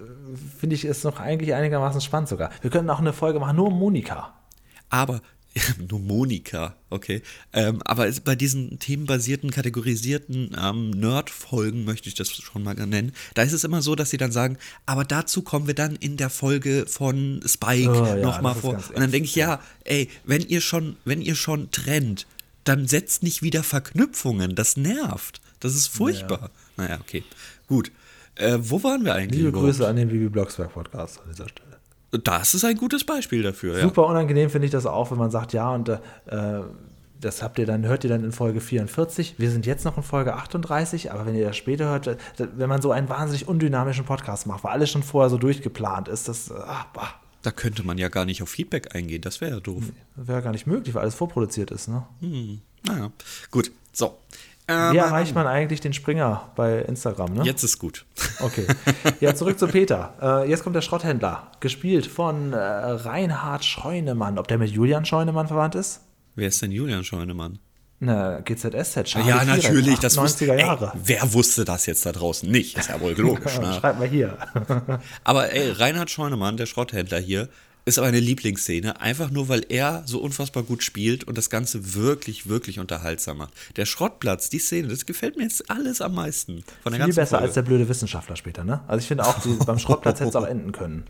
finde ich es noch eigentlich einigermaßen spannend sogar. Wir könnten auch eine Folge machen, nur um Monika. Aber, nur Monika, okay. Ähm, aber bei diesen themenbasierten, kategorisierten ähm, Nerd-Folgen, möchte ich das schon mal nennen, da ist es immer so, dass sie dann sagen, aber dazu kommen wir dann in der Folge von Spike Oh, ja, nochmal vor. Und dann denke ich, ja, ey, wenn ihr schon, wenn ihr schon trennt, dann setzt nicht wieder Verknüpfungen. Das nervt. Das ist furchtbar. Naja, okay. Gut. Äh, wo waren wir eigentlich? Liebe überhaupt? Grüße an den Bibi Blocksberg Podcast an dieser Stelle. Das ist ein gutes Beispiel dafür, ja. Super unangenehm finde ich das auch, wenn man sagt, ja, und äh, das habt ihr dann, hört ihr dann in Folge 44. Wir sind jetzt noch in Folge 38, aber wenn ihr das später hört, äh, wenn man so einen wahnsinnig undynamischen Podcast macht, weil alles schon vorher so durchgeplant ist, das äh, ah, bah, Da könnte man ja gar nicht auf Feedback eingehen. Das wäre ja doof. wäre gar nicht möglich, weil alles vorproduziert ist. Ne? Naja, gut. So. Ähm, Wie erreicht man eigentlich den Springer bei Instagram? Ne? Jetzt ist gut. Okay. Ja, zurück zu Peter. Äh, jetzt kommt der Schrotthändler, gespielt von äh, Reinhard Scheunemann. Ob der mit Julian Scheunemann verwandt ist? Wer ist denn Julian Scheunemann? Ne, GZSZ. Charlie ja, natürlich. Das 90er wusste, Jahre. Ey, wer wusste das jetzt da draußen nicht? Ist ja wohl logisch. ne? Schreib mal hier. Aber ey, Reinhard Scheunemann, der Schrotthändler hier, ist aber eine Lieblingsszene, einfach nur, weil er so unfassbar gut spielt und das Ganze wirklich, wirklich unterhaltsam macht. Der Schrottplatz, die Szene, das gefällt mir jetzt alles am meisten. Von der Viel ganzen besser Folge. als der blöde Wissenschaftler später, ne? Also ich finde auch, die, beim Schrottplatz hätte es auch enden können.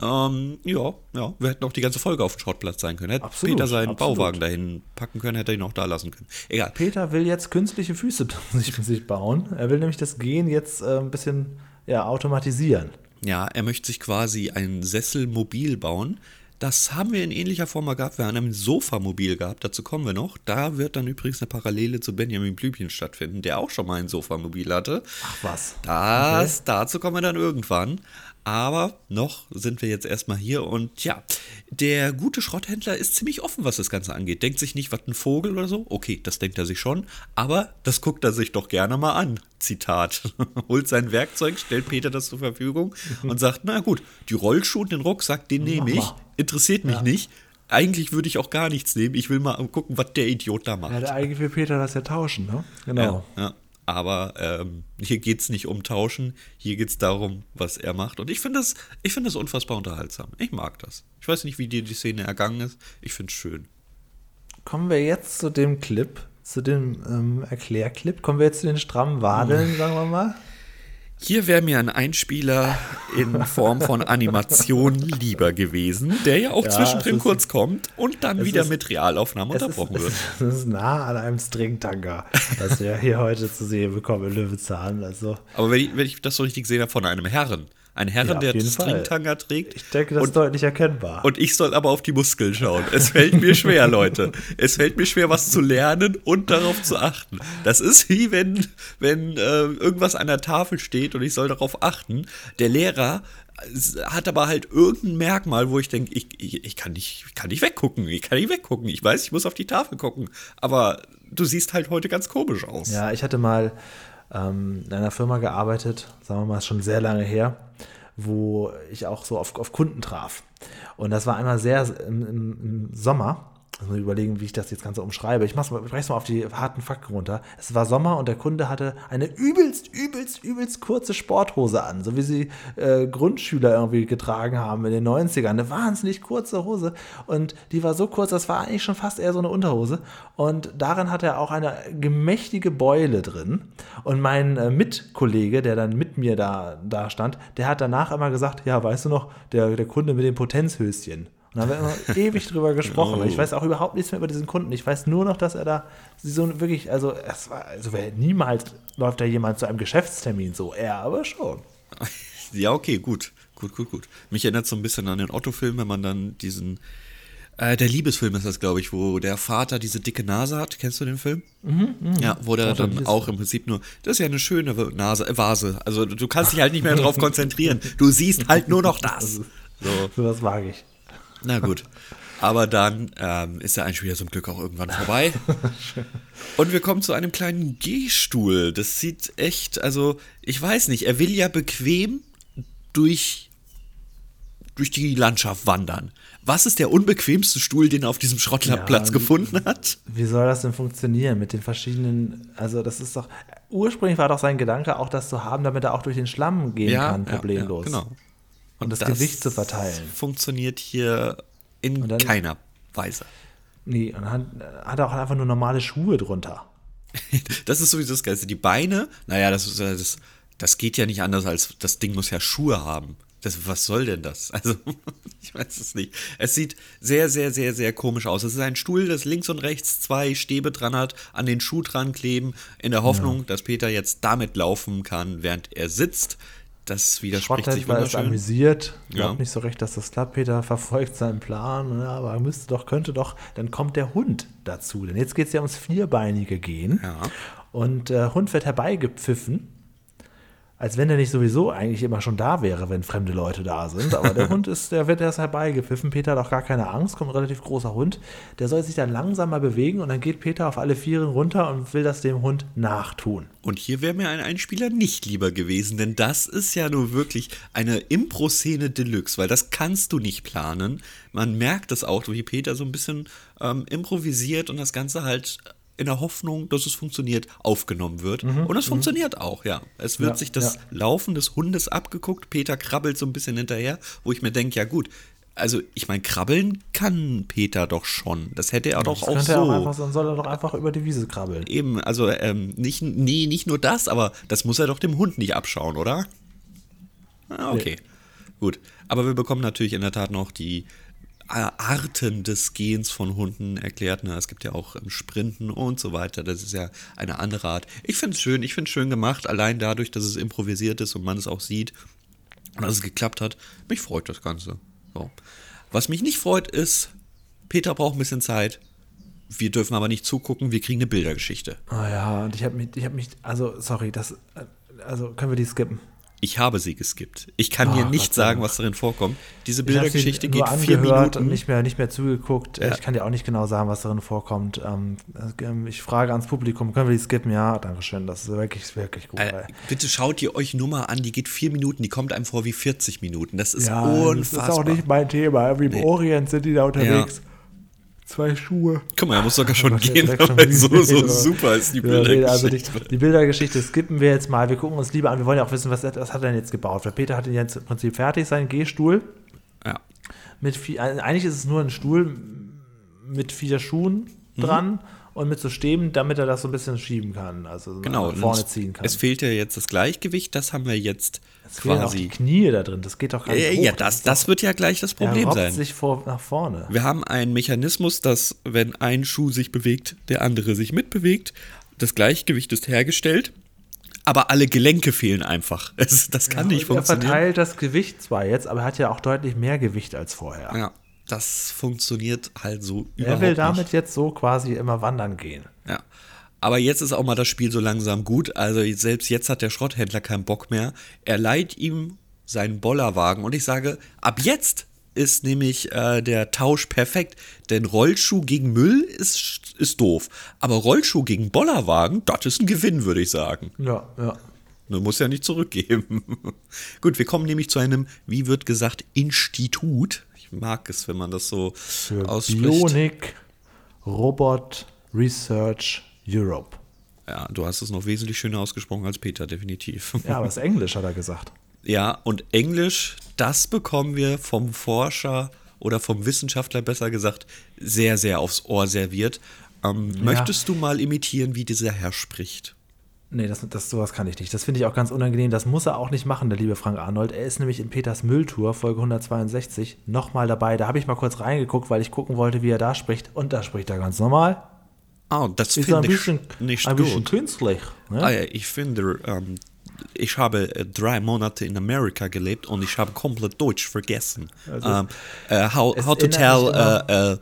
Ähm, ja, ja, wir hätten auch die ganze Folge auf dem Schrottplatz sein können. Hätte Absolut, Peter seinen absolut. Bauwagen dahin packen können, hätte er ihn auch da lassen können. Egal. Peter will jetzt künstliche Füße sich, sich bauen. Er will nämlich das Gehen jetzt äh, ein bisschen ja, automatisieren. Ja, er möchte sich quasi ein Sesselmobil bauen. Das haben wir in ähnlicher Form mal gehabt. Wir haben ein Sofamobil gehabt, dazu kommen wir noch. Da wird dann übrigens eine Parallele zu Benjamin Blümchen stattfinden, der auch schon mal ein Sofamobil hatte. Ach was. Das, dazu kommen wir dann irgendwann. Aber noch sind wir jetzt erstmal hier und ja, der gute Schrotthändler ist ziemlich offen, was das Ganze angeht. Denkt sich nicht, was ein Vogel oder so. Okay, das denkt er sich schon, aber das guckt er sich doch gerne mal an. Zitat. Holt sein Werkzeug, stellt Peter das zur Verfügung und sagt, na gut, die Rollschuhe und den Rucksack, den nehme ich. Interessiert mich nicht. Eigentlich würde ich auch gar nichts nehmen. Ich will mal gucken, was der Idiot da macht. Ja, eigentlich will Peter das ja tauschen, ne? Genau. Ja, ja. Aber ähm, hier geht es nicht um Tauschen, hier geht es darum, was er macht. Und ich finde das, ich finde das unfassbar unterhaltsam. Ich mag das. Ich weiß nicht, wie dir die Szene ergangen ist. Ich finde es schön. Kommen wir jetzt zu dem Clip, zu dem ähm, Erklärclip. Kommen wir jetzt zu den strammen Wadeln, sagen wir mal. Hier wäre mir ein Einspieler in Form von Animation lieber gewesen, der ja auch Ja, zwischendrin ist- kurz kommt und dann wieder ist- mit Realaufnahmen ist, unterbrochen es, wird. ist, es ist nah an einem Stringtanga, was wir hier heute zu sehen bekommen in Löwenzahn. Also, Aber wenn ich, wenn ich das so richtig sehe, von einem Herren. Ein Herren, Ja, der jeden Fall. Stringtanga trägt. Ich denke, das ist deutlich erkennbar. Und ich soll aber auf die Muskeln schauen. Es fällt mir schwer, Leute. Es fällt mir schwer, was zu lernen und darauf zu achten. Das ist wie wenn, wenn äh, irgendwas an der Tafel steht und ich soll darauf achten. Der Lehrer hat aber halt irgendein Merkmal, wo ich denke, ich, ich, ich, kann nicht, ich kann nicht weggucken. Ich kann nicht weggucken. Ich weiß, ich muss auf die Tafel gucken. Aber du siehst halt heute ganz komisch aus. Ja, ich hatte mal ähm, in einer Firma gearbeitet, sagen wir mal, schon sehr lange her, wo ich auch so auf, auf Kunden traf. Und das war einmal sehr im, im, im Sommer. Also mal überlegen, wie ich das jetzt Ganze umschreibe. Ich mach's mal, mal auf die harten Fakten runter. Es war Sommer und der Kunde hatte eine übelst, übelst, übelst kurze Sporthose an, so wie sie äh, Grundschüler irgendwie getragen haben in den 90ern. Eine wahnsinnig kurze Hose. Und die war so kurz, das war eigentlich schon fast eher so eine Unterhose. Und darin hatte er auch eine gemächtige Beule drin. Und mein äh, Mitkollege, der dann mit mir da, da stand, der hat danach immer gesagt, ja, weißt du noch, der, der Kunde mit dem Potenzhöschen. Und da haben wir immer ewig drüber gesprochen. Oh. Ich weiß auch überhaupt nichts mehr über diesen Kunden. Ich weiß nur noch, dass er da so wirklich, also es war, also wer, niemals läuft da jemand zu einem Geschäftstermin so. Er aber schon. Ja, okay, gut. Gut, gut, gut. Mich erinnert so ein bisschen an den Otto-Film, wenn man dann diesen. Äh, der Liebesfilm ist das, glaube ich, wo der Vater diese dicke Nase hat. Kennst du den Film? Ja, wo der dann auch im Prinzip nur. Das ist ja eine schöne Nase, äh, Vase. Also du kannst dich halt nicht mehr darauf konzentrieren. Du siehst halt nur noch das. So. So was wage ich. Na gut. Aber dann ähm, ist der Einspieler zum Glück auch irgendwann vorbei. Und wir kommen zu einem kleinen Gehstuhl. Das sieht echt, also ich weiß nicht, er will ja bequem durch, durch die Landschaft wandern. Was ist der unbequemste Stuhl, den er auf diesem Schrottplatz Ja, gefunden hat? Wie soll das denn funktionieren mit den verschiedenen, also das ist doch, ursprünglich war doch sein Gedanke auch das zu haben, damit er auch durch den Schlamm gehen kann, problemlos. Ja, genau. Und das Gewicht zu verteilen. Funktioniert hier in dann- keiner Weise. Nee, und hat, hat auch einfach nur normale Schuhe drunter. Das ist sowieso das Geilste. Die Beine, naja, das, ja- das, das geht ja nicht anders, als das Ding muss ja Schuhe haben. Das, was soll denn das? Also, ich weiß es nicht. Es sieht sehr, sehr, sehr, sehr komisch aus. Es ist ein Stuhl, das links und rechts zwei Stäbe dran hat, an den Schuh dran kleben, in der Hoffnung, dass Peter jetzt damit laufen kann, während er sitzt. Das widerspricht sich Schrotthändler ist wunderschön. amüsiert, glaubt Ja. nicht so recht, dass das klappt. Peter verfolgt seinen Plan, ja, aber er müsste doch, könnte doch, dann kommt der Hund dazu. Denn jetzt geht es ja ums Vierbeinige gehen. Ja. Und der Hund wird herbeigepfiffen, als wenn er nicht sowieso eigentlich immer schon da wäre, wenn fremde Leute da sind. Aber der Hund ist, der wird erst herbeigepfiffen. Peter hat auch gar keine Angst, kommt ein relativ großer Hund. Der soll sich dann langsamer bewegen und dann geht Peter auf alle Vieren runter und will das dem Hund nachtun. Und hier wäre mir ein Einspieler nicht lieber gewesen, denn das ist ja nur wirklich eine Impro-Szene Deluxe, weil das kannst du nicht planen. Man merkt es auch, wie Peter so ein bisschen ähm, improvisiert und das Ganze halt in der Hoffnung, dass es funktioniert, aufgenommen wird. und es funktioniert auch, ja. Es wird Ja, sich das ja. Laufen des Hundes abgeguckt. Peter krabbelt so ein bisschen hinterher, wo ich mir denke, ja gut, also ich meine, krabbeln kann Peter doch schon. Das hätte er doch Das auch so. er auch einfach, dann soll er doch einfach über die Wiese krabbeln. Eben, also ähm, nicht, nee, nicht nur das, aber das muss er doch dem Hund nicht abschauen, oder? Ah, okay, gut. Aber wir bekommen natürlich in der Tat noch die Arten des Gehens von Hunden erklärt. Ne? Es gibt ja auch ähm, Sprinten und so weiter. Das ist ja eine andere Art. Ich finde es schön, ich finde es schön gemacht, allein dadurch, dass es improvisiert ist und man es auch sieht und dass es geklappt hat. Mich freut das Ganze. So. Was mich nicht freut, ist, Peter braucht ein bisschen Zeit. Wir dürfen aber nicht zugucken, wir kriegen eine Bildergeschichte. Ah ja, und ich habe mich, ich habe mich, also sorry, das, äh, also können wir die skippen? Ich habe sie geskippt. Ich kann dir Ah, nicht Gott sagen, was darin vorkommt. Diese Bildergeschichte geht vier Minuten. und nicht mehr, nicht mehr zugeguckt. Ja. Ich kann dir auch nicht genau sagen, was darin vorkommt. Ähm, ähm, ich frage ans Publikum, können wir die skippen? Ja, danke schön, das ist wirklich, wirklich gut. Äh, bitte schaut ihr euch nur mal an, die geht vier Minuten, die kommt einem vor wie 40 Minuten. Das ist ja, unfassbar. das ist auch nicht mein Thema. Wie im Nee. Orient sind die da unterwegs. Zwei Schuhe. Guck mal, er muss sogar schon jetzt gehen, schon so, so super ist die Ja, nee, also die, Bildergeschichte. die Bildergeschichte skippen wir jetzt mal. Wir gucken uns lieber an. Wir wollen ja auch wissen, was, was hat er denn jetzt gebaut? Weil Peter hat ihn jetzt im Prinzip fertig, seinen Gehstuhl. ja. Mit vier, eigentlich ist es nur ein Stuhl mit vier Schuhen Mhm. Und mit so Stäben, damit er das so ein bisschen schieben kann. Also so Genau, nach vorne ziehen kann. es fehlt ja jetzt das Gleichgewicht, das haben wir jetzt Es fehlen auch die quasi. Knie da drin. Das geht doch gar nicht Äh, hoch. ja, das, das wird ja gleich das er Problem robbt sein. sich vor, nach vorne. Wir haben einen Mechanismus, dass wenn ein Schuh sich bewegt, der andere sich mitbewegt. Das Gleichgewicht ist hergestellt. aber alle Gelenke fehlen einfach. Das, das kann nicht er funktionieren. verteilt das Gewicht zwar jetzt, aber er hat ja auch deutlich mehr Gewicht als vorher. Ja, das funktioniert halt so er überhaupt will nicht. damit jetzt so quasi immer wandern gehen. Ja. Aber jetzt ist auch mal das Spiel so langsam gut. Also selbst jetzt hat der Schrotthändler keinen Bock mehr. Er leiht ihm seinen Bollerwagen und ich sage, ab jetzt ist nämlich äh, der Tausch perfekt. Denn Rollschuh gegen Müll ist, ist doof. Aber Rollschuh gegen Bollerwagen, das ist ein Gewinn, würde ich sagen. Ja, ja. Du musst ja nicht zurückgeben. Gut, wir kommen nämlich zu einem, wie wird gesagt, Institut. Ich mag es, wenn man das so Für ausspricht. Bionik Robot Research Europe. Ja, du hast es noch wesentlich schöner ausgesprochen als Peter, definitiv. Ja, aber es ist Englisch, hat er gesagt. Ja, und Englisch, das bekommen wir vom Forscher oder vom Wissenschaftler besser gesagt sehr, sehr aufs Ohr serviert. Ähm, Möchtest du mal imitieren, wie dieser Herr spricht? Nee, das, das, sowas kann ich nicht. Das finde ich auch ganz unangenehm. Das muss er auch nicht machen, der liebe Frank Arnold. Er ist nämlich in Peters Mülltour, Folge 162, nochmal dabei. Da habe ich mal kurz reingeguckt, weil ich gucken wollte, wie er da spricht. Und da spricht er ganz normal. Ah, das Ist ein finde ich bisschen, nicht ein bisschen gut. künstlich. Ne? Ah, ja, ich finde, ähm, ich habe äh, drei Monate in Amerika gelebt und ich habe komplett Deutsch vergessen. Ähm, äh, how, how to tell äh, äh,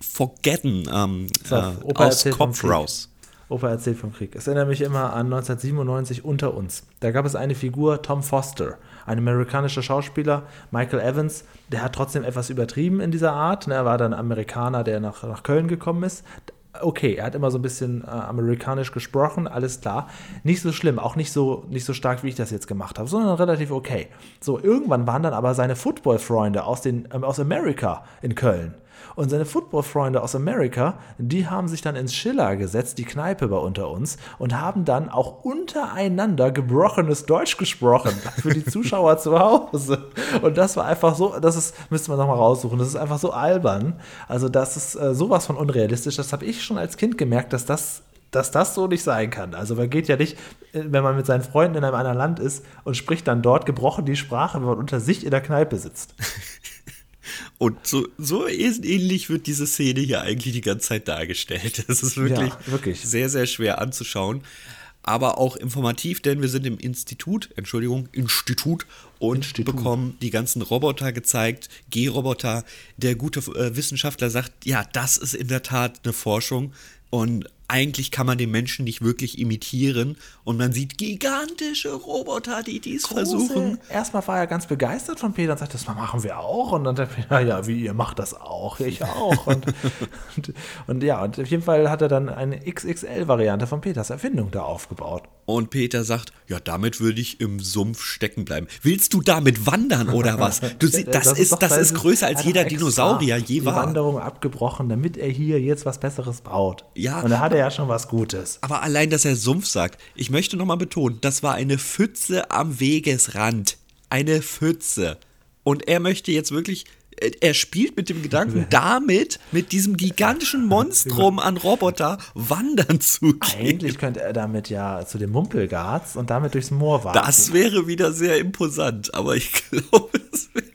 forgetten ähm, So, äh, Opa aus Kopf raus. Opa erzählt vom Krieg. Es erinnert mich immer an 1997 unter uns. Da gab es eine Figur, Tom Foster, ein amerikanischer Schauspieler, Michael Evans, der hat trotzdem etwas übertrieben in dieser Art. ne, Er war dann Amerikaner, der nach, nach Köln gekommen ist. Okay, er hat immer so ein bisschen äh, amerikanisch gesprochen, alles klar. Nicht so schlimm, auch nicht so, nicht so stark, wie ich das jetzt gemacht habe, sondern relativ okay. So, irgendwann waren dann aber seine Football-Freunde aus, ähm, aus Amerika in Köln. Und seine Football-Freunde aus Amerika, die haben sich dann ins Schiller gesetzt, die Kneipe war unter uns, und haben dann auch untereinander gebrochenes Deutsch gesprochen für die Zuschauer zu Hause. Und das war einfach so, das ist, müsste man nochmal raussuchen, das ist einfach so albern. Also das ist äh, sowas von unrealistisch. Das habe ich schon als Kind gemerkt, dass das dass das so nicht sein kann. Also man geht ja nicht, äh, wenn man mit seinen Freunden in einem anderen Land ist und spricht dann dort gebrochen die Sprache, wenn man unter sich in der Kneipe sitzt. Und so, so ähnlich wird diese Szene hier eigentlich die ganze Zeit dargestellt. Das ist wirklich, Ja, wirklich. sehr, sehr schwer anzuschauen. Aber auch informativ, denn wir sind im Institut, Entschuldigung, Institut und Institut. bekommen die ganzen Roboter gezeigt, G-Roboter. Der gute äh, Wissenschaftler sagt, ja, das ist in der Tat eine Forschung und eigentlich kann man den Menschen nicht wirklich imitieren und man sieht gigantische Roboter, die dies versuchen. Große- Erstmal war er ganz begeistert von Peter und sagte, das machen wir auch. Und dann dachte ich, ja, ja, wie ihr macht das auch, ich auch. Und, und, und ja, und auf jeden Fall hat er dann eine XXL-Variante von Peters Erfindung da aufgebaut. Und Peter sagt, ja, damit würde ich im Sumpf stecken bleiben. Willst du damit wandern oder was? Du, sie- das, ist, das ist größer er als jeder Dinosaurier je die war. Wanderung abgebrochen, damit er hier jetzt was Besseres baut. Ja. Und da hat er ja schon was Gutes. Aber allein, dass er Sumpf sagt, ich möchte nochmal betonen, das war eine Pfütze am Wegesrand. Eine Pfütze. Und er möchte jetzt wirklich, er spielt mit dem Gedanken, damit, mit diesem gigantischen Monstrum an Roboter wandern zu gehen. Eigentlich könnte er damit ja zu dem Mumpelgarz und damit durchs Moor warten. Das wäre wieder sehr imposant, aber ich glaube, das wäre,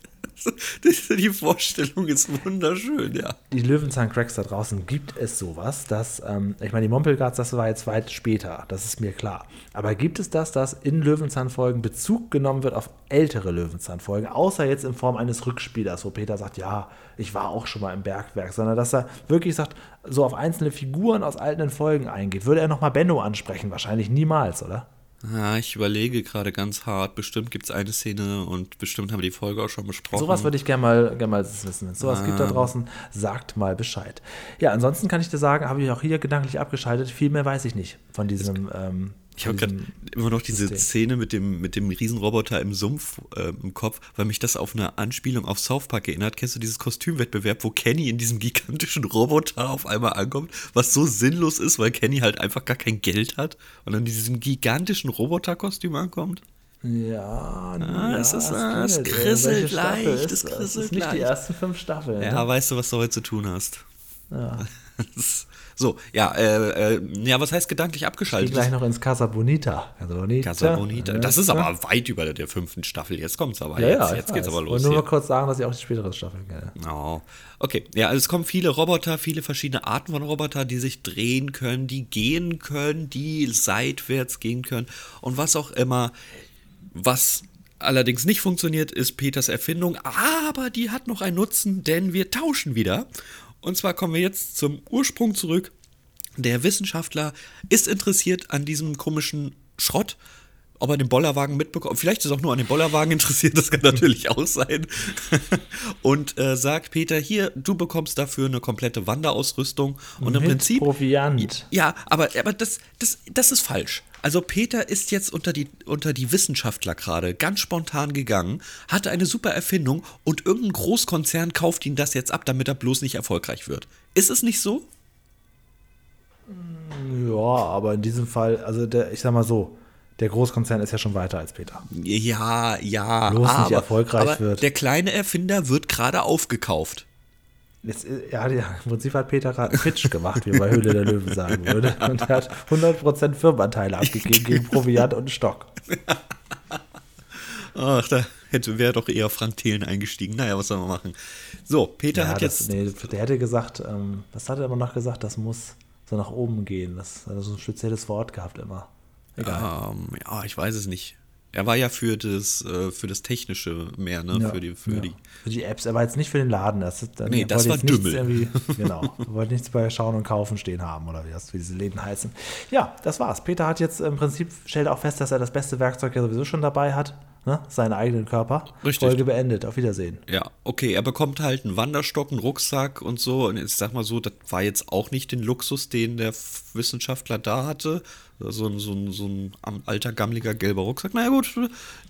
die Vorstellung ist wunderschön, ja. die Löwenzahn-Cracks da draußen gibt es sowas, dass, ähm, ich meine, die Mumpelgarts, das war jetzt weit später, das ist mir klar. Aber gibt es das, dass in Löwenzahn-Folgen Bezug genommen wird auf ältere Löwenzahn-Folgen, außer jetzt in Form eines Rückspielers, wo Peter sagt, ja, ich war auch schon mal im Bergwerk, sondern dass er wirklich sagt, so auf einzelne Figuren aus alten Folgen eingeht. Würde er nochmal Benno ansprechen? Wahrscheinlich niemals, oder? Ja, ich überlege gerade ganz hart. Bestimmt gibt es eine Szene und bestimmt haben wir die Folge auch schon besprochen. Sowas würde ich gerne mal, gern mal wissen. Wenn es sowas gibt da draußen, sagt mal Bescheid. Ja, ansonsten kann ich dir sagen, habe ich auch hier gedanklich abgeschaltet. Viel mehr weiß ich nicht von diesem. Ähm, Ich habe gerade immer noch diese System. Szene mit dem, mit dem Riesenroboter im Sumpf äh, im Kopf, weil mich das auf eine Anspielung auf South Park erinnert. Kennst du dieses Kostümwettbewerb, wo Kenny in diesem gigantischen Roboter auf einmal ankommt, was so sinnlos ist, weil Kenny halt einfach gar kein Geld hat und dann in diesem gigantischen Roboterkostüm ankommt? Ja, ja, es ist- ah, es krisselt leicht, es das? krisselt ist nicht die leicht. ersten fünf Staffeln. Ja, ne? weißt du, was du heute zu tun hast? Ja. So, ja, äh, äh, ja, was heißt gedanklich abgeschaltet? gleich noch ins Casa Bonita. Casa Bonita. Casa Bonita. Das ist aber weit über der fünften Staffel. Jetzt kommt's aber. Ja, jetzt ja, jetzt ich geht's weiß. aber Ich los. wollte nur Hier. mal kurz sagen, dass ich auch die späteren Staffeln kenne. Oh. Okay, ja, also es kommen viele Roboter, viele verschiedene Arten von Roboter, die sich drehen können, die gehen können, die seitwärts gehen können und was auch immer. Was allerdings nicht funktioniert, ist Peters Erfindung, aber die hat noch einen Nutzen, denn wir tauschen wieder. Und zwar kommen wir jetzt zum Ursprung zurück. Der Wissenschaftler ist interessiert an diesem komischen Schrott. Ob er den Bollerwagen mitbekommt, vielleicht ist er auch nur an den Bollerwagen interessiert, das kann natürlich auch sein. Und äh, sagt Peter, hier, du bekommst dafür eine komplette Wanderausrüstung. Und im Mit Prinzip. Proviant. Ja, aber, aber das, das, das ist falsch. Also Peter ist jetzt unter die, unter die Wissenschaftler gerade ganz spontan gegangen, hatte eine super Erfindung und irgendein Großkonzern kauft ihn das jetzt ab, damit er bloß nicht erfolgreich wird. Ist es nicht so? Ja, aber in diesem Fall, also der, ich sag mal so, der Großkonzern ist ja schon weiter als Peter. Ja, ja. Bloß nicht aber, erfolgreich aber wird. Der kleine Erfinder wird gerade aufgekauft. Jetzt, äh, ja, ja, im Prinzip hat Peter gerade einen Pitch gemacht, wie man bei Höhle der Löwen sagen würde. Und er hat 100% Firmenanteile abgegeben gegen Proviant und Stock. Ach, da hätte wäre doch eher Frank Thelen eingestiegen. Naja, was soll man machen? So, Peter Ja, hat das, jetzt. nee, der hätte gesagt, ähm, was hat er immer noch gesagt, das muss so nach oben gehen. Das hat so ein spezielles Wort gehabt immer. Egal. Ähm, ja, ich weiß es nicht. Er war ja für das, äh, für das Technische mehr, ne? Ja, für die, für ja. die. Für die Apps, er war jetzt nicht für den Laden. Das, dann Nee, das war Dümmel. Genau, er wollte nichts bei Schauen und Kaufen stehen haben oder wie das wie diese Läden heißen. Ja, das war's. Peter hat jetzt im Prinzip, stellt auch fest, dass er das beste Werkzeug ja sowieso schon dabei hat. Ne? Seinen eigenen Körper. Richtig. Folge beendet. Auf Wiedersehen. Ja, okay, er bekommt halt einen Wanderstock, einen Rucksack und so. Und ich sag mal so, das war jetzt auch nicht den Luxus, den der Wissenschaftler da hatte. So ein, so ein, so ein alter, gammeliger gelber Rucksack. Naja, gut.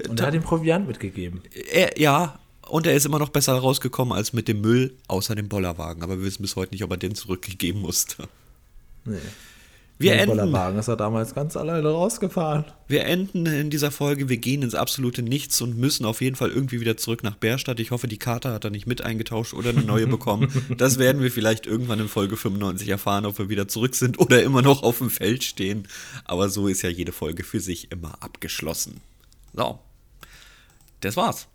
Und er hat ihm Proviant mitgegeben. Er, ja, und er ist immer noch besser rausgekommen als mit dem Müll, außer dem Bollerwagen. Aber wir wissen bis heute nicht, ob er den zurückgegeben musste. Nee. Wir Der enden, Bollerwagen ist er damals ganz alleine rausgefahren. wir enden in dieser Folge, wir gehen ins absolute Nichts und müssen auf jeden Fall irgendwie wieder zurück nach Bärstadt. Ich hoffe, die Karte hat er nicht mit eingetauscht oder eine neue bekommen. Das werden wir vielleicht irgendwann in Folge 95 erfahren, ob wir wieder zurück sind oder immer noch auf dem Feld stehen. Aber so ist ja jede Folge für sich immer abgeschlossen. So, das war's.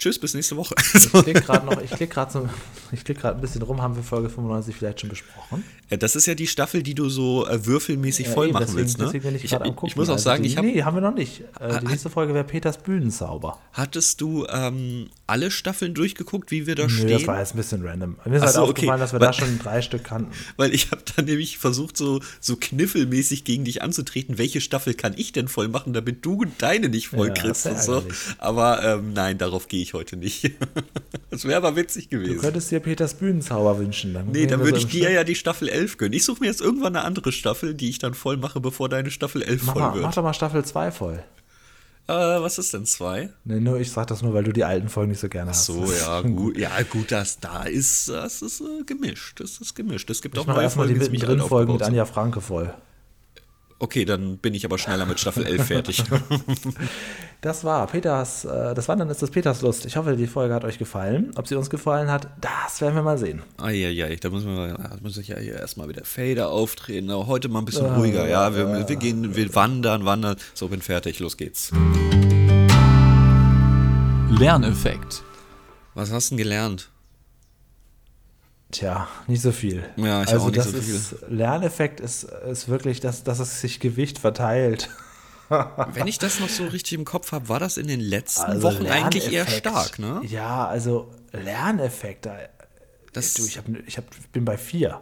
Tschüss, bis nächste Woche. Ich klicke gerade noch, ich klicke gerade so, ich klicke gerade ein bisschen rum, haben wir Folge 95 vielleicht schon besprochen. Ja, Das ist ja die Staffel, die du so äh, würfelmäßig Ja, voll eben, machen deswegen, willst, ne? Deswegen bin ich, ich, am gucken. ich muss auch Also sagen, die, ich habe Nee, haben wir noch nicht. Äh, die nächste Folge wäre Peters Bühnenzauber. Hattest du ähm, alle Staffeln durchgeguckt, wie wir da Nö, stehen? das war jetzt ein bisschen random. Mir ist Ach halt so, okay. aufgefallen, dass wir Weil- da schon drei Stück kannten. Weil ich habe dann nämlich versucht, so, so kniffelmäßig gegen dich anzutreten. Welche Staffel kann ich denn voll machen, damit du deine nicht voll Ja, kriegst und so. Aber ähm, nein, darauf gehe ich heute nicht. das wäre aber witzig Du gewesen. könntest dir Peters Bühnenzauber wünschen. Dann Nee, dann würde so ich dir Schnitt. ja die Staffel 11 gönnen. Ich suche mir jetzt irgendwann eine andere Staffel, die ich dann voll mache, bevor deine Staffel 11 Mach, voll mal, wird. mach doch mal Staffel 2 voll. Äh, was ist denn zwei? Nee, nur, ich sag das nur, weil du die alten Folgen nicht so gerne hast. So, ja, gut. Ja, gut, das da ist, das ist äh, gemischt. Das ist gemischt. Es gibt Ich auch neue erstmal die Folgen, die mittendrin Folgen mit. Anja Franke voll. Okay, dann bin ich aber schneller mit Staffel 11 fertig. Das war Peters, äh, das Wandern ist das Peters Lust. Ich hoffe, die Folge hat euch gefallen. Ob sie uns gefallen hat, das werden wir mal sehen. Eieiei, da muss man, da muss ich ja hier erstmal wieder Fader auftreten. Aber heute mal ein bisschen Ah, ruhiger. Ja, wir, wir gehen, wir wandern, wandern. So, bin fertig, los geht's. Lerneffekt. Was hast du denn gelernt? Tja, nicht so viel. Ja, ich also auch nicht das so viel. ist, Lerneffekt ist, ist wirklich, dass, dass es sich Gewicht verteilt. Wenn ich das noch so richtig im Kopf habe, war das in den letzten Also Wochen eigentlich eher Lerneffekt. stark, ne? Ja, also Lerneffekt. da- Das, Du, ich, hab, ich hab, bin bei vier.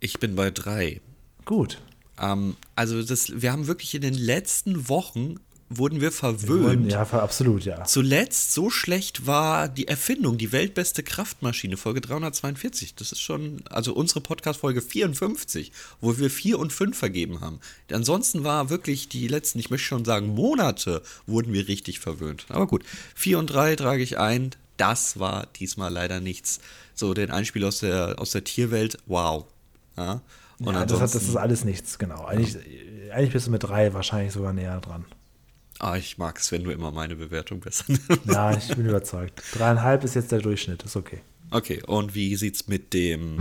ich bin bei drei. Gut. Ähm, also das, wir haben wirklich in den letzten Wochen wurden wir verwöhnt. Ja, absolut, ja. Zuletzt so schlecht war die Erfindung, die weltbeste Kraftmaschine, Folge 342. Das ist schon, also unsere Podcast-Folge 54, wo wir 4 und 5 vergeben haben. Ansonsten war wirklich die letzten, ich möchte schon sagen, Monate wurden wir richtig verwöhnt. Aber gut, 4 und 3 trage ich ein. Das war diesmal leider nichts. So, den Einspiel aus der, aus der Tierwelt, wow. Ja, und ja das, hat, das ist alles nichts, genau. Eigentlich, eigentlich bist du mit drei wahrscheinlich sogar näher dran. Ah, ich mag es, wenn du immer meine Bewertung besser Ja, ich bin überzeugt. Dreieinhalb ist jetzt der Durchschnitt, ist okay. Okay, und wie sieht's mit dem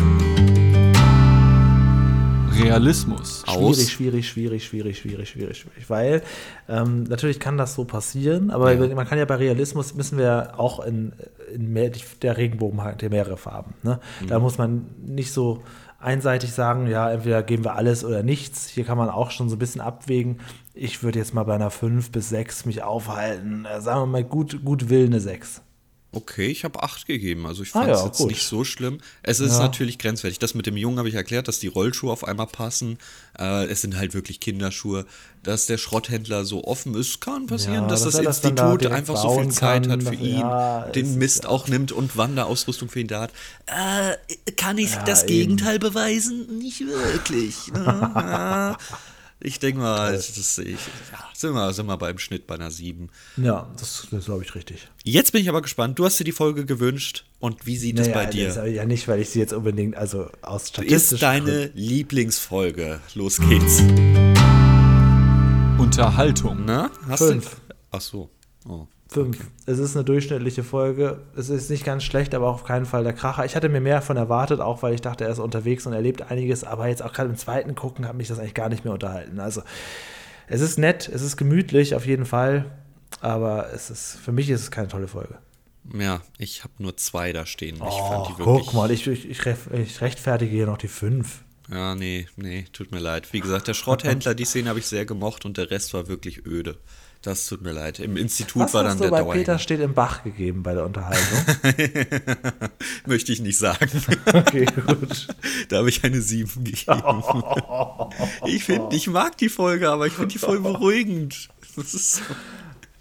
Realismus. Aus. Schwierig, schwierig, schwierig, schwierig, schwierig, schwierig, schwierig. Weil ähm, natürlich kann das so passieren, aber Ja. man kann ja bei Realismus müssen wir auch in, in mehr, der Regenbogen hat ja mehrere Farben. Ne? Da Mhm. muss man nicht so einseitig sagen, ja, entweder geben wir alles oder nichts. Hier kann man auch schon so ein bisschen abwägen. Ich würde jetzt mal bei einer 5 bis 6 mich aufhalten. Äh, sagen wir mal gut, gut will eine 6. Okay, ich habe acht gegeben. Also ich Ah fand es ja, jetzt gut. nicht so schlimm. Es ist Ja. natürlich grenzwertig. Das mit dem Jungen habe ich erklärt, dass die Rollschuhe auf einmal passen. Äh, es sind halt wirklich Kinderschuhe. Dass der Schrotthändler so offen ist, kann passieren. Ja, dass dass das da Institut direkt einfach so viel Zeit kann, hat für ihn, den ist Mist auch nimmt und Wanderausrüstung für ihn da hat. Äh, kann ich das eben. Gegenteil beweisen? Nicht wirklich. Ich denke mal, das ist, ich, ja, sind, wir, sind wir beim Schnitt bei einer 7. Ja, das, das glaube ich richtig. Jetzt bin ich aber gespannt. Du hast dir die Folge gewünscht und wie sieht es bei dir? Das, ja nicht, weil ich sie jetzt unbedingt, also aus statistisch ist deine Lieblingsfolge. Los geht's. Unterhaltung. Na, hast Fünf. du? Ach so. Oh. Fünf. Es ist eine durchschnittliche Folge. Es ist nicht ganz schlecht, aber auf keinen Fall der Kracher. Ich hatte mir mehr von erwartet, auch weil ich dachte, er ist unterwegs und erlebt einiges. Aber jetzt auch gerade im zweiten Gucken hat mich das eigentlich gar nicht mehr unterhalten. Also es ist nett, es ist gemütlich auf jeden Fall. Aber es ist, für mich ist es keine tolle Folge. Ja, ich habe nur zwei da stehen. Ich fand Oh, die wirklich. guck mal, ich, ich, ich rechtfertige hier noch die fünf. Ja, nee, nee, tut mir leid. Wie gesagt, der Schrotthändler, die Szene habe ich sehr gemocht und der Rest war wirklich öde. Das tut mir leid. Im Institut Was war hast dann du der bei Dauerhänger. Peter steht im Bach gegeben bei der Unterhaltung? Möchte ich nicht sagen. Okay, gut. da habe ich eine 7 gegeben. ich finde, ich mag die Folge, aber ich finde die voll beruhigend. Das ist so.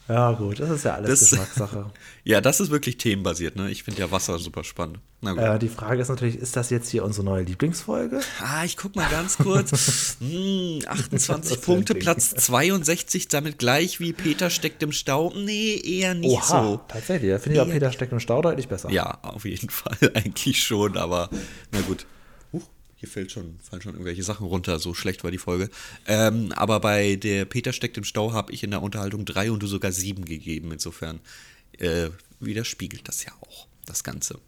Ja, gut, das ist ja alles Das- Geschmackssache. Ja, das ist wirklich themenbasiert, ne? Ich finde ja Wasser super spannend. Äh, die Frage ist natürlich, ist das jetzt hier unsere neue Lieblingsfolge? Ah, ich guck mal ganz kurz. hm, 28 Das Punkte. Platz 62, damit gleich wie Peter steckt im Stau. Nee, eher nicht Oha, so. tatsächlich. Da finde ich auch Ja. Peter steckt im Stau deutlich besser. Ja, auf jeden Fall eigentlich schon, aber na gut. Huch, hier fällt schon, fallen schon irgendwelche Sachen runter, so schlecht war die Folge. Ähm, aber bei der Peter steckt im Stau habe ich in der Unterhaltung drei und du sogar sieben gegeben. Insofern äh, widerspiegelt das ja auch, das Ganze.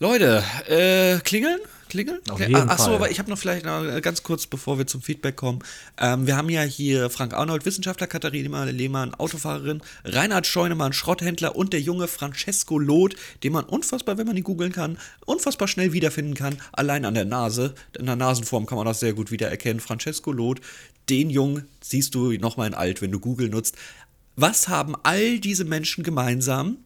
Leute, äh, klingeln? Klingeln? Auf Okay. jeden Ach so, Fall. aber ich habe noch vielleicht noch äh, ganz kurz, bevor wir zum Feedback kommen. Ähm, wir haben ja hier Frank Arnold, Wissenschaftler, Katharina Lehmann, Autofahrerin, Reinhard Scheunemann, Schrotthändler und der junge Francesco Loth, den man unfassbar, wenn man ihn googeln kann, unfassbar schnell wiederfinden kann. Allein an der Nase. In der Nasenform kann man das sehr gut wiedererkennen. Francesco Loth, den Jungen siehst du nochmal in alt, wenn du Google nutzt. Was haben all diese Menschen gemeinsam?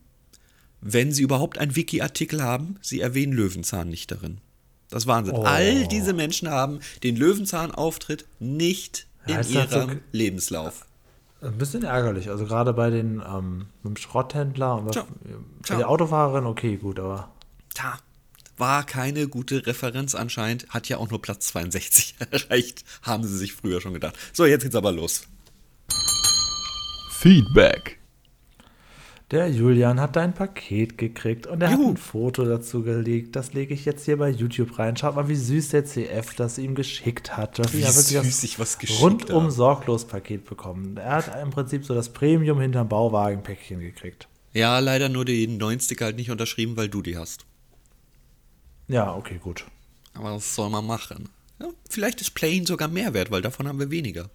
Wenn sie überhaupt einen Wiki-Artikel haben, sie erwähnen Löwenzahn nicht darin. Das ist Wahnsinn. Oh. All diese Menschen haben den Löwenzahn-Auftritt nicht in Ja, das ihrem so- Lebenslauf. Ein bisschen ärgerlich. Also gerade bei den ähm, mit dem Schrotthändler und Tja, bei der Autofahrerin, okay, gut, aber Tja, war keine gute Referenz anscheinend, hat ja auch nur Platz 62 erreicht, haben sie sich früher schon gedacht. So, jetzt geht's aber los. Feedback. Der Julian hat dein Paket gekriegt und er hat Juhu. ein Foto dazu gelegt. Das lege ich jetzt hier bei YouTube rein. Schaut mal, wie süß der CF das ihm geschickt hat. Das Wie ja wirklich süß ich was geschickt rundum habe. sorglos Paket bekommen. Er hat im Prinzip so das Premium hinterm Bauwagenpäckchen gekriegt. Ja, leider nur den neuen Sticker halt nicht unterschrieben, weil du die hast. Ja, okay, gut. Aber was soll man machen? Ja, vielleicht ist Plain sogar mehr wert, weil davon haben wir weniger.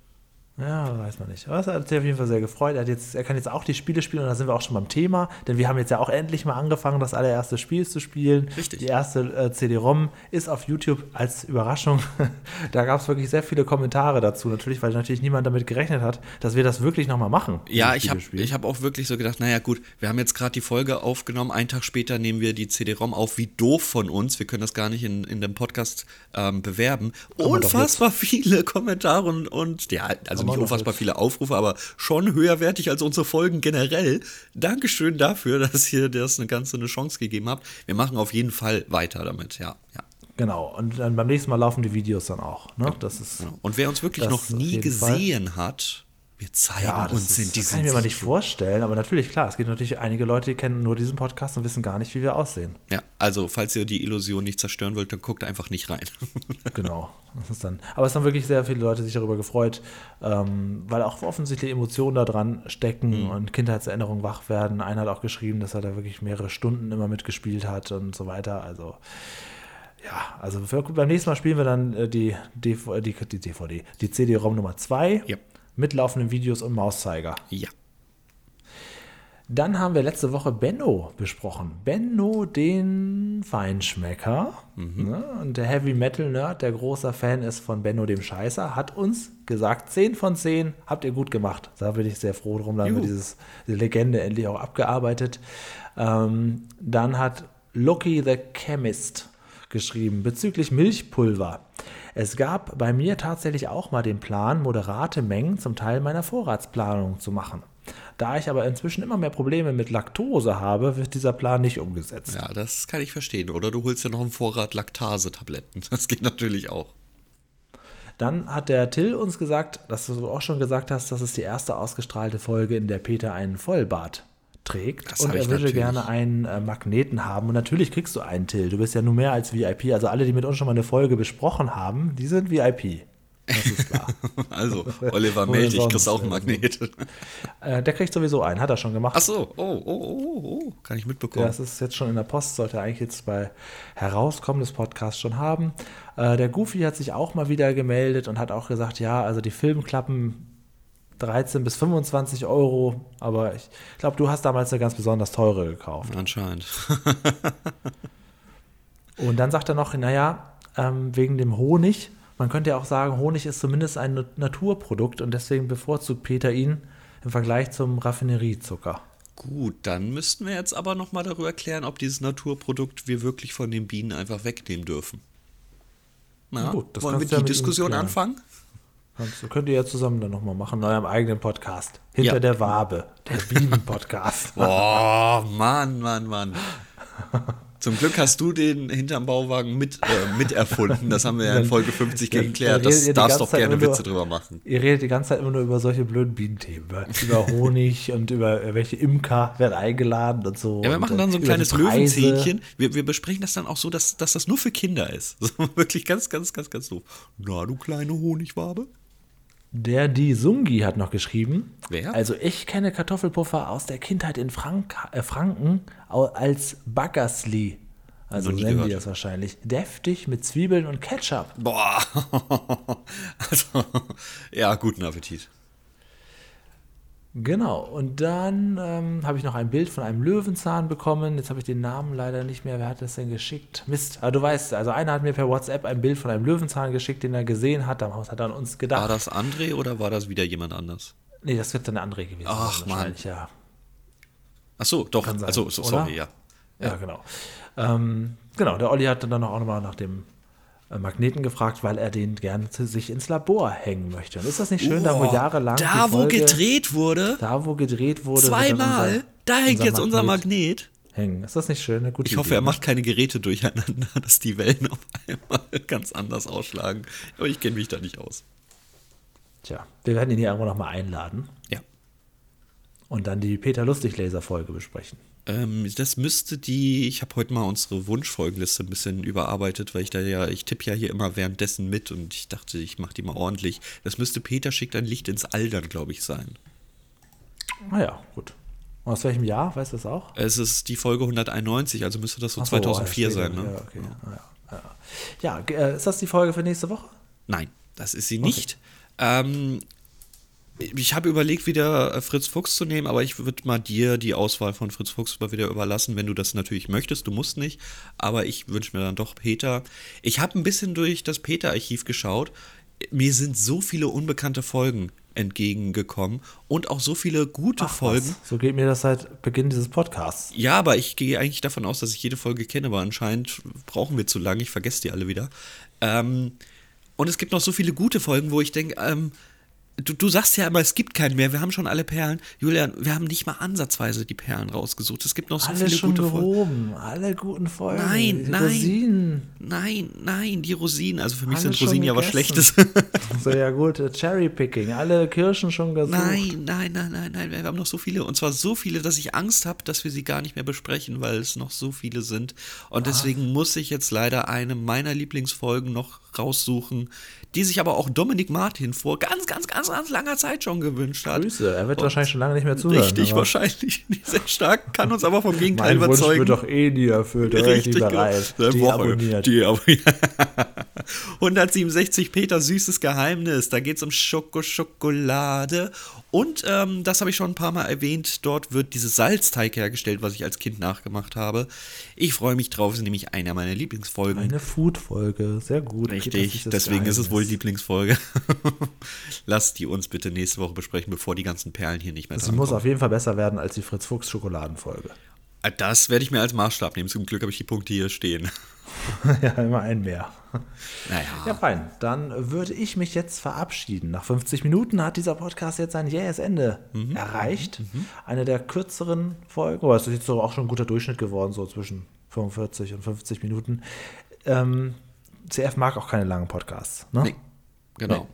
Ja, weiß man nicht. Aber es hat sich auf jeden Fall sehr gefreut. Er, hat jetzt, er kann jetzt auch die Spiele spielen und da sind wir auch schon beim Thema, denn wir haben jetzt ja auch endlich mal angefangen, das allererste Spiel zu spielen. Richtig. Die erste äh, CD-ROM ist auf YouTube als Überraschung. da gab es wirklich sehr viele Kommentare dazu, natürlich, weil natürlich niemand damit gerechnet hat, dass wir das wirklich nochmal machen. Ja, ich habe hab auch wirklich so gedacht, naja gut, wir haben jetzt gerade die Folge aufgenommen, einen Tag später nehmen wir die CD-ROM auf, wie doof von uns, wir können das gar nicht in, in dem Podcast ähm, bewerben. Unfassbar viele Kommentare und, und ja, also Wir nicht unfassbar viele Aufrufe, aber schon höherwertig als unsere Folgen generell. Dankeschön dafür, dass ihr das eine ganze eine Chance gegeben habt. Wir machen auf jeden Fall weiter damit, ja, ja. Genau, und dann beim nächsten Mal laufen die Videos dann auch. Ne? Das ist. Genau. Und wer uns wirklich noch nie jeden Fall. gesehen hat, wir zeigen Ja, das, uns in das diesem kann ich mir mal nicht vorstellen, aber natürlich, klar, es gibt natürlich einige Leute, die kennen nur diesen Podcast und wissen gar nicht, wie wir aussehen. Ja, also falls ihr die Illusion nicht zerstören wollt, dann guckt einfach nicht rein. Genau. Das ist dann, aber es haben wirklich sehr viele Leute sich darüber gefreut, ähm, weil auch offensichtlich Emotionen da dran stecken und Kindheitserinnerungen wach werden. Einer hat auch geschrieben, dass er da wirklich mehrere Stunden immer mitgespielt hat und so weiter. Also Ja, also für, beim nächsten Mal spielen wir dann äh, die, DV, die, die DVD, die CD-ROM Nummer 2 Ja. Mit laufenden Videos und Mauszeiger. Ja. Dann haben wir letzte Woche Benno besprochen. Benno, den Feinschmecker. Ne? Und der Heavy Metal Nerd, der großer Fan ist von Benno dem Scheißer, hat uns gesagt, 10 von 10 habt ihr gut gemacht. Da bin ich sehr froh drum. Da haben wir dieses, diese Legende endlich auch abgearbeitet. Ähm, dann hat Lucky the Chemist geschrieben bezüglich Milchpulver. Es gab bei mir tatsächlich auch mal den Plan, moderate Mengen zum Teil meiner Vorratsplanung zu machen. Da ich aber inzwischen immer mehr Probleme mit Laktose habe, wird dieser Plan nicht umgesetzt. Ja, das kann ich verstehen. Oder du holst ja noch einen Vorrat Laktase-Tabletten. Das geht natürlich auch. Dann hat der Till uns gesagt, dass du auch schon gesagt hast, das ist die erste ausgestrahlte Folge, in der Peter einen Vollbart trägt. Das und er würde natürlich. gerne einen äh, Magneten haben. Und natürlich kriegst du einen, Till. Du bist ja nur mehr als VIP. Also alle, die mit uns schon mal eine Folge besprochen haben, die sind VIP. Das ist klar. Also, Oliver, melde dich, kriegst auch einen Magnet. äh, der kriegt sowieso einen, hat er schon gemacht. Ach so, oh, oh, oh, oh, kann ich mitbekommen. Das ist jetzt schon in der Post, sollte eigentlich jetzt bei Herauskommen des Podcasts schon haben. Äh, der Goofy hat sich auch mal wieder gemeldet und hat auch gesagt, ja, also die Filmklappen 13 bis 25 Euro, aber ich glaube, du hast damals eine ganz besonders teure gekauft. Anscheinend. Und dann sagt er noch, naja, ähm, wegen dem Honig, man könnte ja auch sagen, Honig ist zumindest ein Na- Naturprodukt und deswegen bevorzugt Peter ihn im Vergleich zum Raffineriezucker. Gut, dann müssten wir jetzt aber nochmal darüber klären, ob dieses Naturprodukt wir wirklich von den Bienen einfach wegnehmen dürfen. Na, Gut, das wollen wir die ja Diskussion anfangen? Das könnt ihr ja zusammen dann nochmal machen, in eurem eigenen Podcast. Hinter Ja. der Wabe, der Bienen-Podcast. Boah, Mann, Mann, Mann. Zum Glück hast du den hinterm Bauwagen mit, äh, miterfunden. Das haben wir ja in Folge 50 Dann- geklärt. Das darfst doch Zeit gerne nur- Witze drüber machen. Ihr redet die ganze Zeit immer nur über solche blöden Bienenthemen. Über, Honig und über äh, welche Imker werden eingeladen und so. Ja, wir machen dann so ein äh, kleines. Löwenzähnchen. Wir, wir besprechen das dann auch so, dass, dass das nur für Kinder ist. So, wirklich ganz, ganz, ganz, ganz doof. Na, du kleine Honigwabe. Der Die Sungi hat noch geschrieben. Wer? Also ich kenne Kartoffelpuffer aus der Kindheit in Frank äh, Franken als Baggersli. Also nennen die das wahrscheinlich. Deftig mit Zwiebeln und Ketchup. Boah. Also, ja, guten Appetit. Genau, und dann ähm, habe ich noch ein Bild von einem Löwenzahn bekommen. Jetzt habe ich den Namen leider nicht mehr. Wer hat das denn geschickt? Mist. Aber du weißt, also einer hat mir per WhatsApp ein Bild von einem Löwenzahn geschickt, den er gesehen hat. Da hat er an uns War gedacht. das André oder war das wieder jemand anders? nee, das wird dann andere gewesen. Ach, sein, wahrscheinlich, Ja. Ach so, doch. Sein, also, so, sorry, ja. Ja, genau. Ähm, genau, der Olli hat dann auch nochmal nach dem Magneten gefragt, weil er den gerne zu sich ins Labor hängen möchte. Und ist das nicht schön, da wo jahrelang Da, die wo Folge, gedreht wurde, da wo gedreht wurde, zweimal, unser- da hängt jetzt unser Magnet Magnet. hängen. Ist das nicht schön? Eine gute Ich hoffe, Idee, er macht keine Geräte durcheinander, dass die Wellen auf einmal ganz anders ausschlagen. Aber ich kenne mich da nicht aus. Tja, wir werden ihn hier irgendwo nochmal einladen Ja. und dann die Peter Lustig-Laser-Folge besprechen. Ähm, das müsste die, ich habe heute mal unsere Wunschfolgenliste ein bisschen überarbeitet, weil ich da ja, ich tippe ja hier immer währenddessen mit und ich dachte, ich mache die mal ordentlich. Das müsste Peter schickt ein Licht ins All dann, glaube ich, sein. Naja, Ah gut. Und aus welchem Jahr? Weißt du das auch? Es ist die Folge 191, also müsste das so so, 2004 ja, sein, ne? Ja, okay. Ja, ja. ja äh, ist das die Folge für nächste Woche? Nein, das ist sie nicht. Ähm, ich habe überlegt, wieder äh, Fritz Fuchs zu nehmen, aber ich würde mal dir die Auswahl von Fritz Fuchs mal wieder überlassen, wenn du das natürlich möchtest. Du musst nicht, aber ich wünsche mir dann doch Peter. Ich habe ein bisschen durch das Peter-Archiv geschaut. Mir sind so viele unbekannte Folgen entgegengekommen und auch so viele gute Folgen. Was? So geht mir das seit Beginn dieses Podcasts. Ja, aber ich gehe eigentlich davon aus, dass ich jede Folge kenne, aber anscheinend brauchen wir zu lange. Ich vergesse die alle wieder. Ähm, und es gibt noch so viele gute Folgen, wo ich denke, ähm, du, du sagst ja immer, es gibt keinen mehr. Wir haben schon alle Perlen. Julian, wir haben nicht mal ansatzweise die Perlen rausgesucht. Es gibt noch so Alle viele schon gute Folgen. gehoben, alle guten Folgen. Nein, Die nein. Rosinen. Nein, nein, die Rosinen. Also für mich Alle sind Rosinen ja was. Schlechtes. So, ja gut, äh, Cherrypicking, alle Kirschen schon gesucht. Nein, nein, nein, nein, nein. Wir haben noch so viele. Und zwar so viele, dass ich Angst habe, dass wir sie gar nicht mehr besprechen, weil es noch so viele sind. Und deswegen muss ich jetzt leider eine meiner Lieblingsfolgen noch raussuchen, die sich aber auch Dominik Martin vor ganz, ganz, ganz, ganz, ganz langer Zeit schon gewünscht hat. Grüße, er wird und wahrscheinlich schon lange nicht mehr zuhören. Richtig, wahrscheinlich nicht sehr stark, kann uns aber vom Gegenteil mein überzeugen. Wunsch wird doch eh nie erfüllt, richtig bereit. Genau. Die Woche, abonniert. Die abonniert. 167 Peter süßes Geheimnis. Da geht es um Schoko-Schokolade. Und ähm, das habe ich schon ein paar Mal erwähnt. Dort wird dieses Salzteig hergestellt, was ich als Kind nachgemacht habe. Ich freue mich drauf. Es ist nämlich einer meiner Lieblingsfolgen. Eine Food-Folge, sehr gut. Richtig, deswegen ist es wohl Lieblingsfolge. Lasst die uns bitte nächste Woche besprechen, bevor die ganzen Perlen hier nicht mehr Sie muss auf jeden Fall besser werden als die Fritz Fuchs Schokoladenfolge. Das werde ich mir als Maßstab nehmen. Zum Glück habe ich die Punkte hier stehen. ja, immer ein mehr. Naja. Ja, fein. Dann würde ich mich jetzt verabschieden. Nach 50 Minuten hat dieser Podcast jetzt sein jähes Ende mhm. erreicht. Mhm. Eine der kürzeren Folgen. Aber es ist jetzt so auch schon ein guter Durchschnitt geworden, so zwischen 45 und 50 Minuten. Ähm, CF mag auch keine langen Podcasts. Ne? Nee, genau.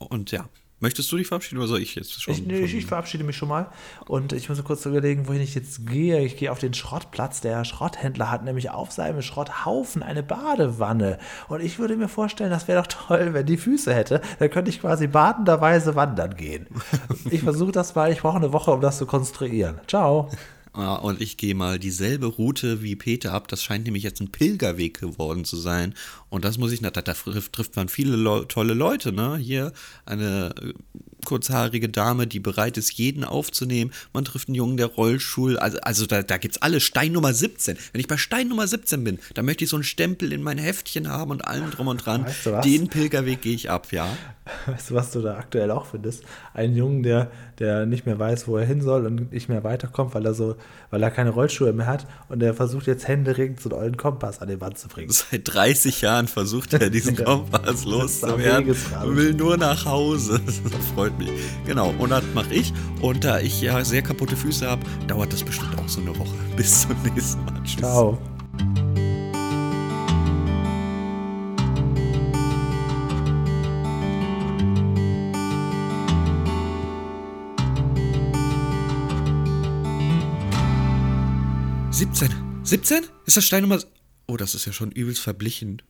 Nee. Und ja, Möchtest du dich verabschieden oder soll ich jetzt schon? Ich, nee, ich, ich, verabschiede mich schon mal. Und ich muss kurz überlegen, wohin ich jetzt gehe. Ich gehe auf den Schrottplatz. Der Schrotthändler hat nämlich auf seinem Schrotthaufen eine Badewanne. Und ich würde mir vorstellen, das wäre doch toll, wenn die Füße hätte. Dann könnte ich quasi badenderweise wandern gehen. Ich versuche das mal. Ich brauche eine Woche, um das zu konstruieren. Ciao. Und ich gehe mal dieselbe Route wie Peter ab. Das scheint nämlich jetzt ein Pilgerweg geworden zu sein. Und das muss ich, da, da trifft man viele Le tolle Leute, ne? Hier eine äh, kurzhaarige Dame, die bereit ist, jeden aufzunehmen. Man trifft einen Jungen, der Rollstuhl, also, also da, da es alle. Stein Nummer 17. Wenn ich bei Stein Nummer 17 bin, dann möchte ich so einen Stempel in mein Heftchen haben und allem drum und dran. Weißt du Den Pilgerweg gehe ich ab, ja. Weißt du, was du da aktuell auch findest? Einen Jungen, der, der nicht mehr weiß, wo er hin soll und nicht mehr weiterkommt, weil er so, weil er keine Rollschuhe mehr hat und der versucht jetzt händeringend so einen ollen Kompass an den Wand zu bringen. Seit 30 Jahren versucht er diesen Kompass loszuwerden und will nur nach Hause. Das freut mich. Genau, und das mache ich. Und da ich ja sehr kaputte Füße habe, dauert das bestimmt auch so eine Woche. Bis zum nächsten Mal. Tschüss. Ciao. Siebzehn. 17? Ist das Stein Nummer. Oh, das ist ja schon übelst verblichen.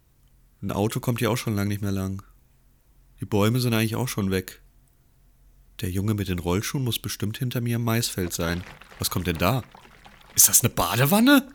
Ein Auto kommt hier auch schon lang nicht mehr lang. Die Bäume sind eigentlich auch schon weg. Der Junge mit den Rollschuhen muss bestimmt hinter mir im Maisfeld sein. Was kommt denn da? Ist das eine Badewanne?